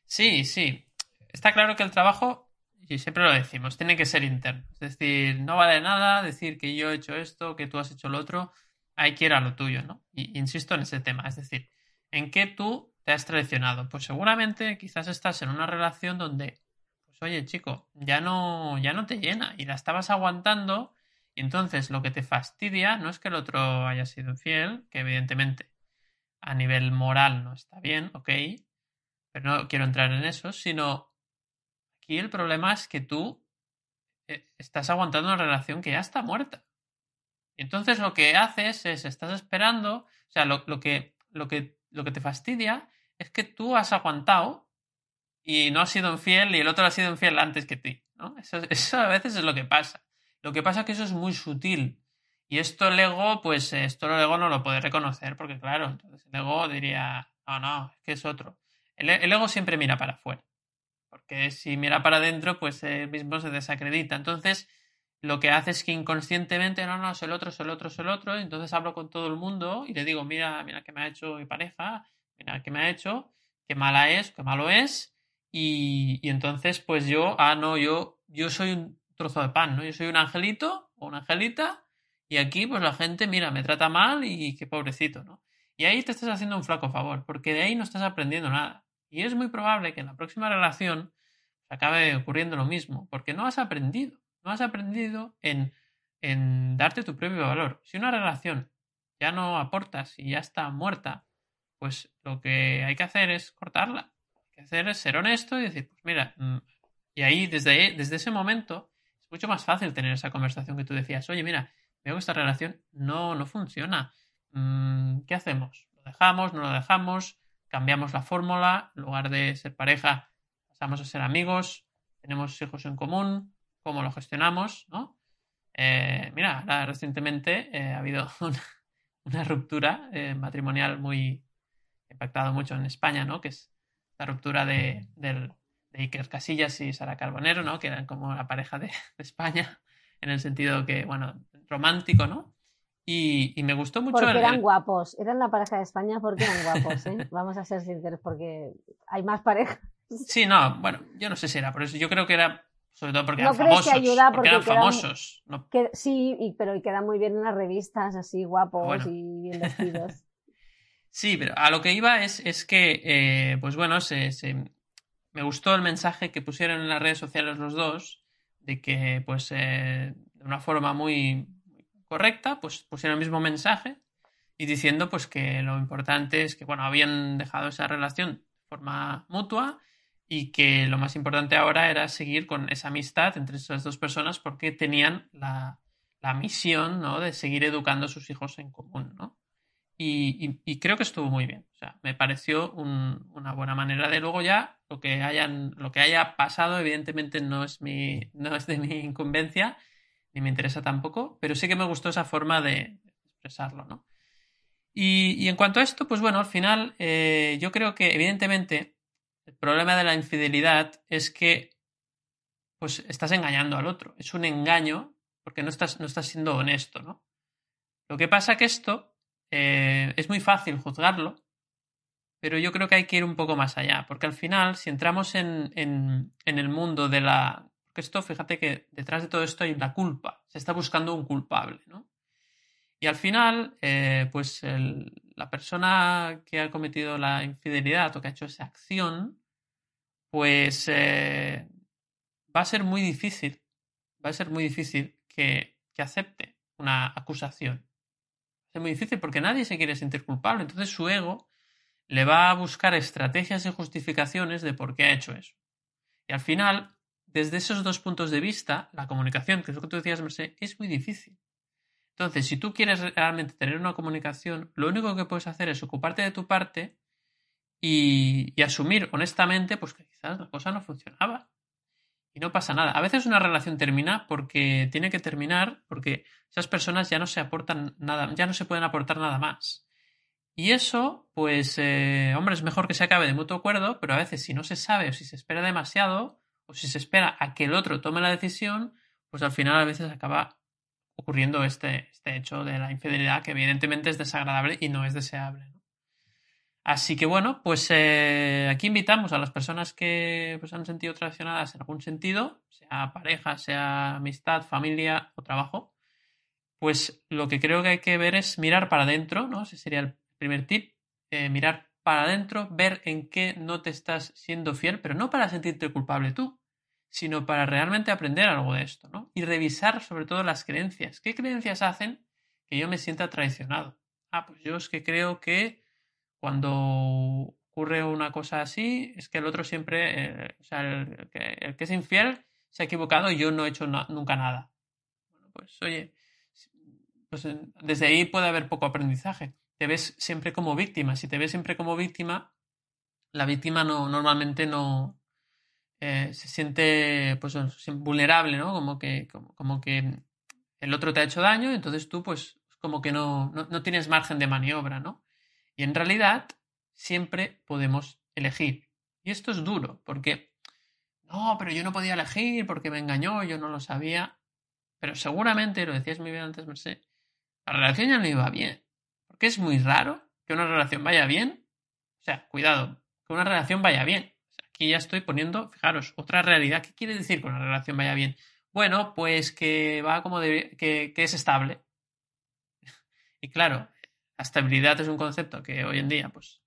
Sí, sí. Está claro que el trabajo, y siempre lo decimos, tiene que ser interno. Es decir, no vale nada decir que yo he hecho esto, que tú has hecho lo otro hay que ir a lo tuyo, ¿no? Y insisto en ese tema, es decir, ¿en qué tú te has traicionado? Pues seguramente quizás estás en una relación donde, pues oye, chico, ya no, ya no te llena y la estabas aguantando y entonces lo que te fastidia no es que el otro haya sido infiel, que evidentemente a nivel moral no está bien, ok, pero no quiero entrar en eso, sino aquí el problema es que tú eh, estás aguantando una relación que ya está muerta. Entonces lo que haces es, estás esperando, o sea, lo, que, lo, que, lo que te fastidia es que tú has aguantado y no has sido infiel y el otro ha sido infiel antes que ti, ¿no? Eso, eso a veces es lo que pasa. Lo que pasa es que eso es muy sutil. Y esto el ego, pues esto el ego no lo puede reconocer, porque claro, entonces el ego diría, no, no, es que es otro. El, el ego siempre mira para afuera, porque si mira para adentro, pues él mismo se desacredita. Entonces, lo que hace es que inconscientemente, no, no, es el otro, es el otro, es el otro, entonces hablo con todo el mundo y le digo, mira, mira qué me ha hecho mi pareja, mira qué me ha hecho, qué mala es, qué malo es, y, y entonces pues yo, ah, no, yo, yo soy un trozo de pan, ¿no? Yo soy un angelito o una angelita y aquí pues la gente, mira, me trata mal y qué pobrecito, ¿no? Y ahí te estás haciendo un flaco favor, porque de ahí no estás aprendiendo nada. Y es muy probable que en la próxima relación acabe ocurriendo lo mismo, porque no has aprendido no has aprendido en, en darte tu propio valor. Si una relación ya no aportas y ya está muerta, pues lo que hay que hacer es cortarla. Hay que hacer es ser honesto y decir, pues mira, mm, y ahí desde, desde ese momento es mucho más fácil tener esa conversación que tú decías, oye, mira, veo que esta relación no, no funciona. Mm, ¿Qué hacemos? ¿Lo dejamos? ¿No lo dejamos? ¿Cambiamos la fórmula? En lugar de ser pareja, pasamos a ser amigos, tenemos hijos en común, ¿cómo lo gestionamos? ¿no? Eh, mira, recientemente eh, ha habido una, ruptura eh, matrimonial muy impactado mucho en España, ¿no? Que es la ruptura de, de Iker Casillas y Sara Carbonero, ¿no? Que eran como la pareja de, España, en el sentido que, bueno, romántico, ¿no? Y, me gustó mucho. Porque eran guapos, eran la pareja de España porque eran guapos, ¿eh? Vamos a ser sinceros, porque hay más parejas. Sí, no, bueno, yo no sé si era por eso. Yo creo que era sobre todo porque eran famosos. Que ayuda porque, eran famosos. sí, pero y queda muy bien en las revistas, así guapos y bien vestidos. sí, pero a lo que iba es, es que, eh, pues bueno, se, me gustó el mensaje que pusieron en las redes sociales los dos, de que, pues, eh, de una forma muy correcta, pues pusieron el mismo mensaje y diciendo, pues, que lo importante es que, bueno, habían dejado esa relación de forma mutua y que lo más importante ahora era seguir con esa amistad entre esas dos personas porque tenían la, misión ¿no? de seguir educando a sus hijos en común. ¿no? Y, creo que estuvo muy bien. O sea, me pareció una buena manera de luego ya lo que hayan, lo que haya pasado, evidentemente no es mi, no es de mi incumbencia, ni me interesa tampoco, pero sí que me gustó esa forma de expresarlo, ¿no? Y, en cuanto a esto, pues bueno, al final eh, yo creo que evidentemente el problema de la infidelidad es que pues estás engañando al otro. Es un engaño porque no estás, no estás siendo honesto, ¿no? Lo que pasa que esto eh, es muy fácil juzgarlo, pero yo creo que hay que ir un poco más allá, porque al final, si entramos en, el mundo de la... Porque esto, fíjate que detrás de todo esto hay una culpa, se está buscando un culpable, ¿no? Y al final, eh, pues la persona que ha cometido la infidelidad o que ha hecho esa acción, pues eh, va a ser muy difícil, va a ser muy difícil que, que acepte una acusación. Ser muy difícil porque nadie se quiere sentir culpable. Entonces su ego le va a buscar estrategias y justificaciones de por qué ha hecho eso. Y al final, desde esos dos puntos de vista, la comunicación, que es lo que tú decías, Merced, es muy difícil. Entonces, si tú quieres realmente tener una comunicación, lo único que puedes hacer es ocuparte de tu parte y, asumir honestamente pues que quizás la cosa no funcionaba. Y no pasa nada. A veces una relación termina porque tiene que terminar porque esas personas ya no se aportan nada, ya no se pueden aportar nada más. Y eso, pues, eh, hombre, es mejor que se acabe de mutuo acuerdo, pero a veces si no se sabe o si se espera demasiado o si se espera a que el otro tome la decisión, pues al final a veces acaba ocurriendo este, este hecho de la infidelidad que evidentemente es desagradable y no es deseable. Así que bueno, pues eh, aquí invitamos a las personas que pues, han sentido traicionadas en algún sentido, sea pareja, sea amistad, familia o trabajo, pues lo que creo que hay que ver es mirar para adentro, ¿no? Ese sería el primer tip, eh, mirar para adentro, ver en qué no te estás siendo fiel, pero no para sentirte culpable tú, sino para realmente aprender algo de esto, ¿no? Y revisar sobre todo las creencias. ¿Qué creencias hacen que yo me sienta traicionado? Ah, pues yo es que creo que cuando ocurre una cosa así, es que el otro siempre, eh, o sea, el, que, es infiel se ha equivocado y yo no he hecho nunca nada. Bueno, pues oye, pues desde ahí puede haber poco aprendizaje. Te ves siempre como víctima. Si te ves siempre como víctima, la víctima no, normalmente no, eh, se siente pues vulnerable, ¿no? Como que, como, que el otro te ha hecho daño entonces tú pues como que no, no, tienes margen de maniobra, ¿no? Y en realidad siempre podemos elegir. Y esto es duro, porque no, pero yo no podía elegir porque me engañó, yo no lo sabía. Pero seguramente, lo decías muy bien antes, Merced, la relación ya no iba bien. Porque es muy raro que una relación vaya bien. O sea, cuidado, que una relación vaya bien. Aquí ya estoy poniendo, fijaros, otra realidad. ¿Qué quiere decir que una relación vaya bien? Bueno, pues que va como de, que, es estable. y claro, la estabilidad es un concepto que hoy en día, pues,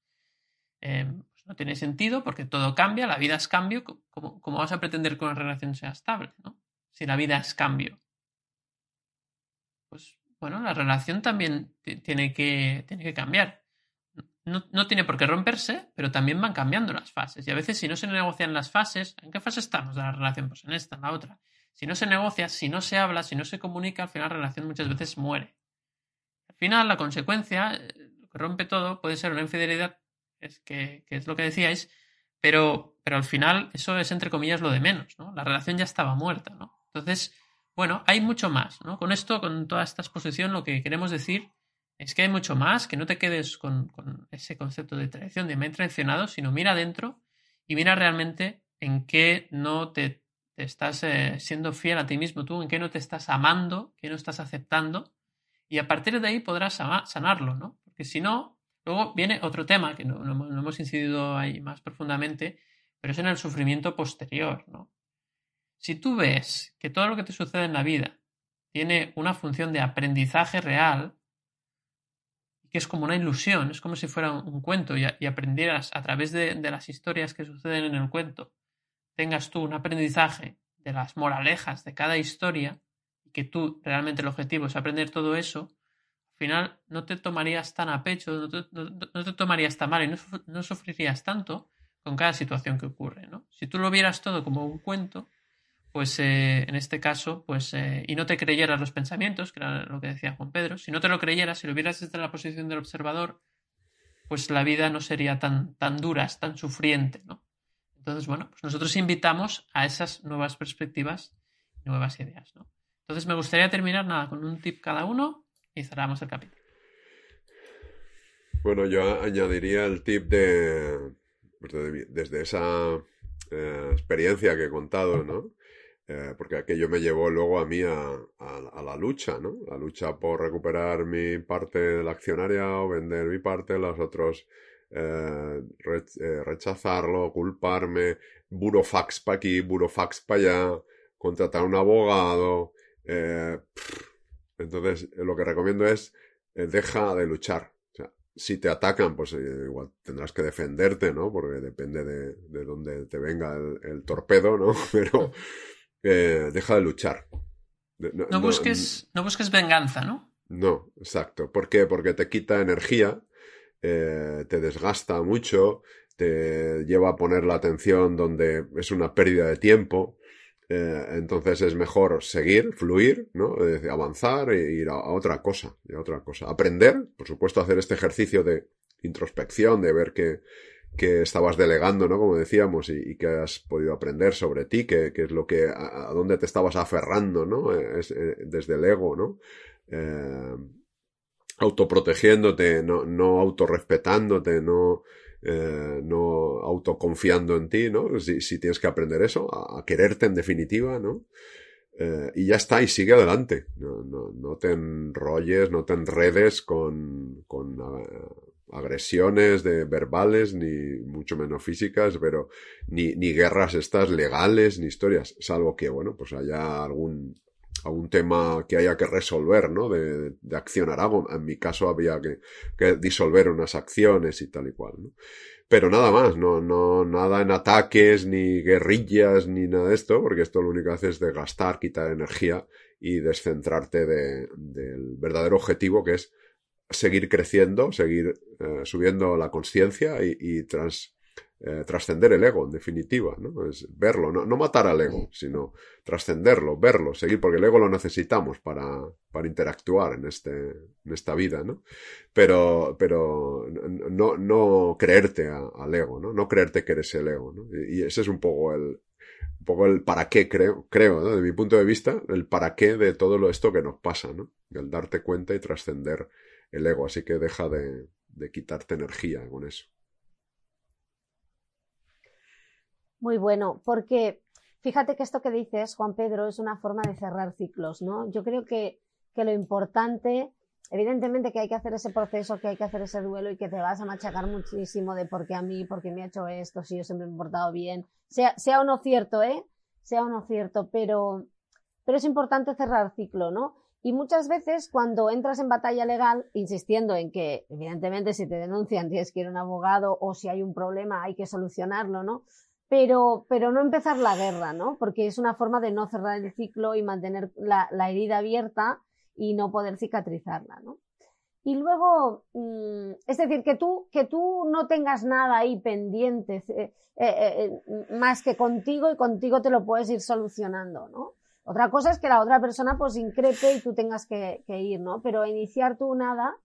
em, pues, no tiene sentido porque todo cambia, la vida es cambio. ¿Cómo, ¿Cómo, vas a pretender que una relación sea estable? ¿no? Si la vida es cambio. Pues bueno, la relación también tiene que, tiene que cambiar. No, no, tiene por qué romperse, pero también van cambiando las fases. Y a veces si no se negocian las fases, ¿en qué fase estamos de la relación? Pues en esta, en la otra. Si no se negocia, si no se habla, si no se comunica, al final la relación muchas veces muere. Al final, la consecuencia, eh, lo que rompe todo, puede ser una infidelidad, es que, que es lo que decíais, pero, pero al final eso es entre comillas lo de menos, ¿no? La relación ya estaba muerta, ¿no? Entonces, bueno, hay mucho más, ¿no? Con esto, con toda esta exposición, lo que queremos decir es que hay mucho más, que no te quedes con, ese concepto de traición, de me he traicionado, sino mira adentro y mira realmente en qué no te, estás eh, siendo fiel a ti mismo tú, en qué no te estás amando, qué no estás aceptando, y a partir de ahí podrás sanarlo, ¿no? Porque si no, luego viene otro tema que no, no hemos incidido ahí más profundamente, pero es en el sufrimiento posterior, ¿no? Si tú ves que todo lo que te sucede en la vida tiene una función de aprendizaje real, que es como una ilusión, es como si fuera un, cuento y, aprendieras a través de, las historias que suceden en el cuento, tengas tú un aprendizaje de las moralejas de cada historia y que tú realmente el objetivo es aprender todo eso, al final no te tomarías tan a pecho, no te, tomarías tan mal y no, sufrirías tanto con cada situación que ocurre. ¿no? Si tú lo vieras todo como un cuento, pues eh, en este caso, pues, eh, y no te creyeras los pensamientos, que era lo que decía Juan Pedro, si no te lo creyeras, si lo vieras desde la posición del observador, pues la vida no sería tan, tan dura, tan sufriente, ¿no? Entonces, bueno, pues nosotros invitamos a esas nuevas perspectivas, nuevas ideas, ¿no? Entonces me gustaría terminar nada con un tip cada uno y cerramos el capítulo. Bueno, yo añadiría el tip de, pues, desde esa eh, experiencia que he contado, ¿no? Eh, porque aquello me llevó luego a mí a, la lucha, ¿no? La lucha por recuperar mi parte de la accionaria o vender mi parte, los otros eh, eh, rechazarlo, culparme, burofax para aquí, burofax para allá, contratar un abogado. entonces, lo que recomiendo es deja de luchar. O sea, si te atacan, pues igual tendrás que defenderte, ¿no? Porque depende de, de dónde te venga el, el torpedo, ¿no? Pero deja de luchar. No, busques, no, busques venganza, ¿no? No, exacto. ¿Por qué? Porque te quita energía, eh, te desgasta mucho, te lleva a poner la atención donde es una pérdida de tiempo. Eh, entonces es mejor seguir, fluir, ¿no? avanzar e ir a, otra cosa, a otra cosa. Aprender, por supuesto, hacer este ejercicio de introspección, de ver que que estabas delegando, ¿no? Como decíamos, y, que has podido aprender sobre ti, que, es lo que, a, dónde te estabas aferrando, ¿no? Es, eh, desde el ego, ¿no? Eh, autoprotegiéndote, no, no autorrespetándote, no, eh, no autoconfiando en ti, ¿no? Si, tienes que aprender eso, a, quererte en definitiva, ¿no? Eh, y ya está, y sigue adelante. No, no, no te enrolles, no te enredes con, con agresiones de verbales, ni mucho menos físicas, pero ni, ni guerras estas legales, ni historias, salvo que, bueno, pues haya algún, algún tema que haya que resolver, ¿no? De, de accionar algo. En mi caso había que, que, disolver unas acciones y tal y cual, ¿no? Pero nada más, no, no, nada en ataques, ni guerrillas, ni nada de esto, porque esto lo único que hace es desgastar, quitar energía y descentrarte de, del verdadero objetivo que es seguir creciendo, seguir eh, subiendo la conciencia y, y eh, trascender el ego, en definitiva, ¿no? Es verlo, no, no matar al ego, sino trascenderlo, verlo, seguir, porque el ego lo necesitamos para, para interactuar en, este, en esta vida, ¿no? Pero, pero no, no creerte al ego, ¿no? No creerte que eres el ego, ¿no? Y, ese es un poco el, un poco el para qué creo, creo, ¿no? De mi punto de vista, el para qué de todo lo esto que nos pasa, ¿no? El darte cuenta y trascender el ego, así que deja de, quitarte energía con eso. Muy bueno, porque fíjate que esto que dices, Juan Pedro, es una forma de cerrar ciclos, ¿no? Yo creo que, que, lo importante, evidentemente que hay que hacer ese proceso, que hay que hacer ese duelo y que te vas a machacar muchísimo de por qué a mí, por qué me ha hecho esto, si yo siempre me he portado bien, sea, sea o no cierto, ¿eh? Sea o no cierto, pero, pero es importante cerrar ciclo, ¿no? Y muchas veces cuando entras en batalla legal, insistiendo en que, evidentemente, si te denuncian tienes que ir a un abogado o si hay un problema hay que solucionarlo, ¿no? Pero, pero no empezar la guerra, ¿no? Porque es una forma de no cerrar el ciclo y mantener la, herida abierta y no poder cicatrizarla, ¿no? Y luego, mm, es decir, que tú, que tú no tengas nada ahí pendiente eh, eh, eh, más que contigo y contigo te lo puedes ir solucionando, ¿no? Otra cosa es que la otra persona pues increpe y tú tengas que, ir, ¿no? Pero iniciar tú nada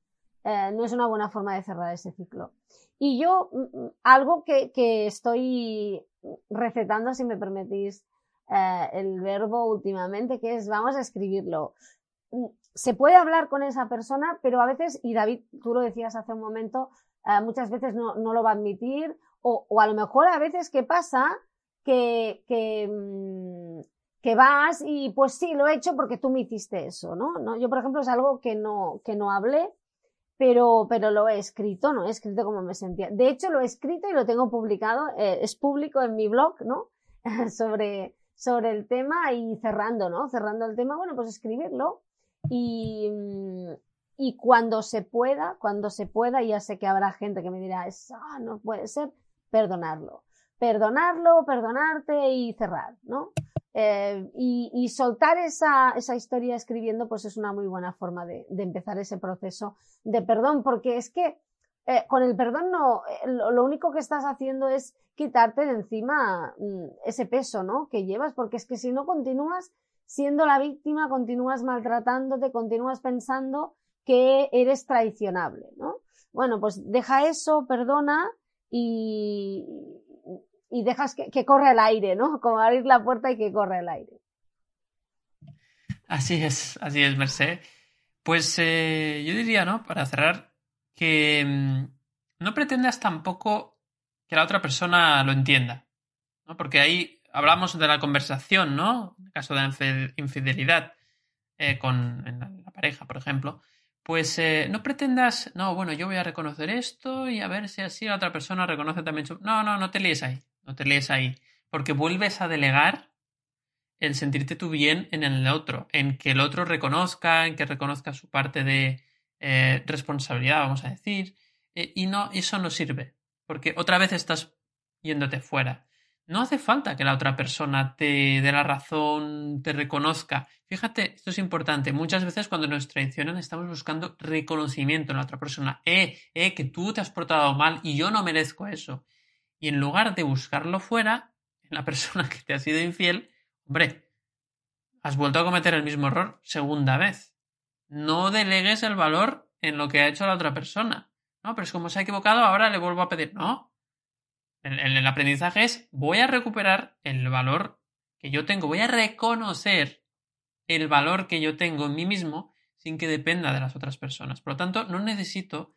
no es una buena forma de cerrar ese ciclo. Y yo, mm, mm, algo que, estoy recetando, si me permitís el verbo últimamente, que es vamos a escribirlo se puede hablar con esa persona, pero a veces, y David, tú lo decías hace un momento, eh, muchas veces no, lo va a admitir, o, a lo mejor a veces, ¿qué pasa? Que, mm, que vas y pues sí, lo he hecho porque tú me hiciste eso, ¿no? ¿no? Yo, por ejemplo, es algo que no, que no hablé, pero, pero lo he escrito, ¿no? He escrito como me sentía. De hecho, lo he escrito y lo tengo publicado, eh, es público en mi blog, ¿no? sobre, sobre el tema y cerrando, ¿no? Cerrando el tema, bueno, pues escribirlo y, y cuando se pueda, cuando se pueda, ya sé que habrá gente que me dirá, ah, no puede ser, perdonarlo. Perdonarlo, perdonarte y cerrar, ¿no? Eh, y, soltar esa, esa, historia escribiendo, pues es una muy buena forma de, empezar ese proceso de perdón, porque es que eh, con el perdón no, eh, lo, lo, único que estás haciendo es quitarte de encima mm, ese peso, ¿no? Que llevas, porque es que si no continúas siendo la víctima, continúas maltratándote, continúas pensando que eres traicionable, ¿no? Bueno, pues deja eso, perdona y, y dejas que, que corra el aire, ¿no? Como abrir la puerta y que corra el aire. Así es, así es, Merced. Pues eh, yo diría, ¿no? Para cerrar, que mm, no pretendas tampoco que la otra persona lo entienda, ¿no? Porque ahí hablamos de la conversación, ¿no? En el caso de infidelidad eh, con la pareja, por ejemplo, pues eh, no pretendas, no, bueno, yo voy a reconocer esto y a ver si así la otra persona reconoce también su... No, no, no te líes ahí, no te líes ahí, porque vuelves a delegar el sentirte tú bien en el otro, en que el otro reconozca, en que reconozca su parte de eh, responsabilidad, vamos a decir, y no, eso no sirve, porque otra vez estás yéndote fuera. No hace falta que la otra persona te dé la razón, te reconozca. Fíjate, esto es importante. Muchas veces cuando nos traicionan estamos buscando reconocimiento en la otra persona. Eh, eh, que tú te has portado mal y yo no merezco eso. Y en lugar de buscarlo fuera, en la persona que te ha sido infiel, hombre, has vuelto a cometer el mismo error segunda vez. No delegues el valor en lo que ha hecho la otra persona. No, pero es como se ha equivocado, ahora le vuelvo a pedir. No, el, aprendizaje es voy a recuperar el valor que yo tengo, voy a reconocer el valor que yo tengo en mí mismo sin que dependa de las otras personas. Por lo tanto, no necesito,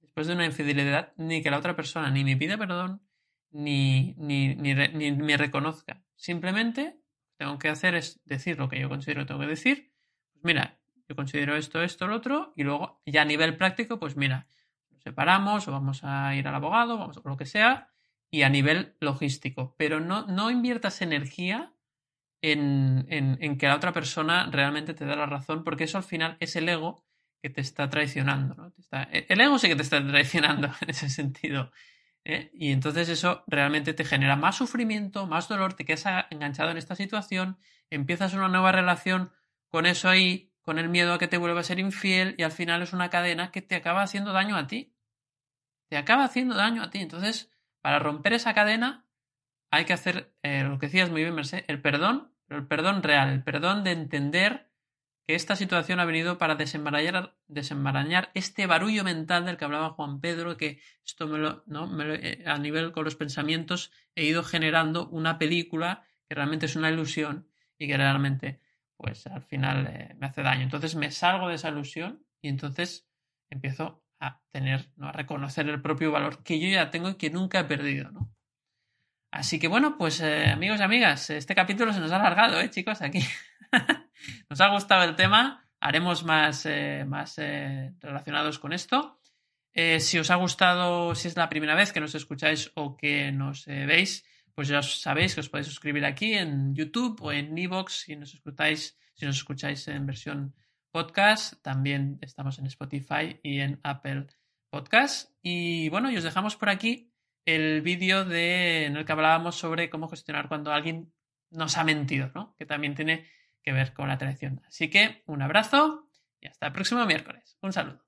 después de una infidelidad, ni que la otra persona ni me pida perdón, ni, ni, ni, ni me reconozca. Simplemente tengo que hacer es decir lo que yo considero tengo que decir. Pues mira, yo considero esto, esto, lo otro, y luego ya a nivel práctico, pues mira, nos separamos o vamos a ir al abogado, vamos, o lo que sea, y a nivel logístico, pero no, no inviertas energía en, en, que la otra persona realmente te da la razón, porque eso al final es el ego que te está traicionando. ¿no? E, el ego sí que te está traicionando en ese sentido. ¿Eh? Y entonces eso realmente te genera más sufrimiento, más dolor, te quedas enganchado en esta situación, empiezas una nueva relación con eso ahí, con el miedo a que te vuelva a ser infiel y al final es una cadena que te acaba haciendo daño a ti. Te acaba haciendo daño a ti. Entonces, para romper esa cadena hay que hacer eh, lo que decías muy bien, Merced, el perdón, pero el perdón real, el perdón de entender que esta situación ha venido para desenmarañar, desenmarañar este barullo mental del que hablaba Juan Pedro, que esto me lo, ¿no? Eh, a nivel con los pensamientos he ido generando una película que realmente es una ilusión y que realmente, pues al final eh, me hace daño. Entonces me salgo de esa ilusión y entonces empiezo a tener, ¿no? a reconocer el propio valor que yo ya tengo y que nunca he perdido, ¿no? Así que bueno, pues eh, amigos y amigas, este capítulo se nos ha alargado, ¿eh, chicos? Aquí. nos ha gustado el tema, haremos más, eh, más eh, relacionados con esto. si os ha gustado, si es la primera vez que nos escucháis o que nos veis, pues ya sabéis que os podéis suscribir aquí en YouTube o en Evox si nos escucháis, si nos escucháis en versión podcast. También estamos en Spotify y en Apple Podcast. Y bueno, y os dejamos por aquí el vídeo de, en el que hablábamos sobre cómo gestionar cuando alguien nos ha mentido, ¿no? Que también tiene que ver con la traición. Así que un abrazo Y hasta el próximo miércoles. Un saludo.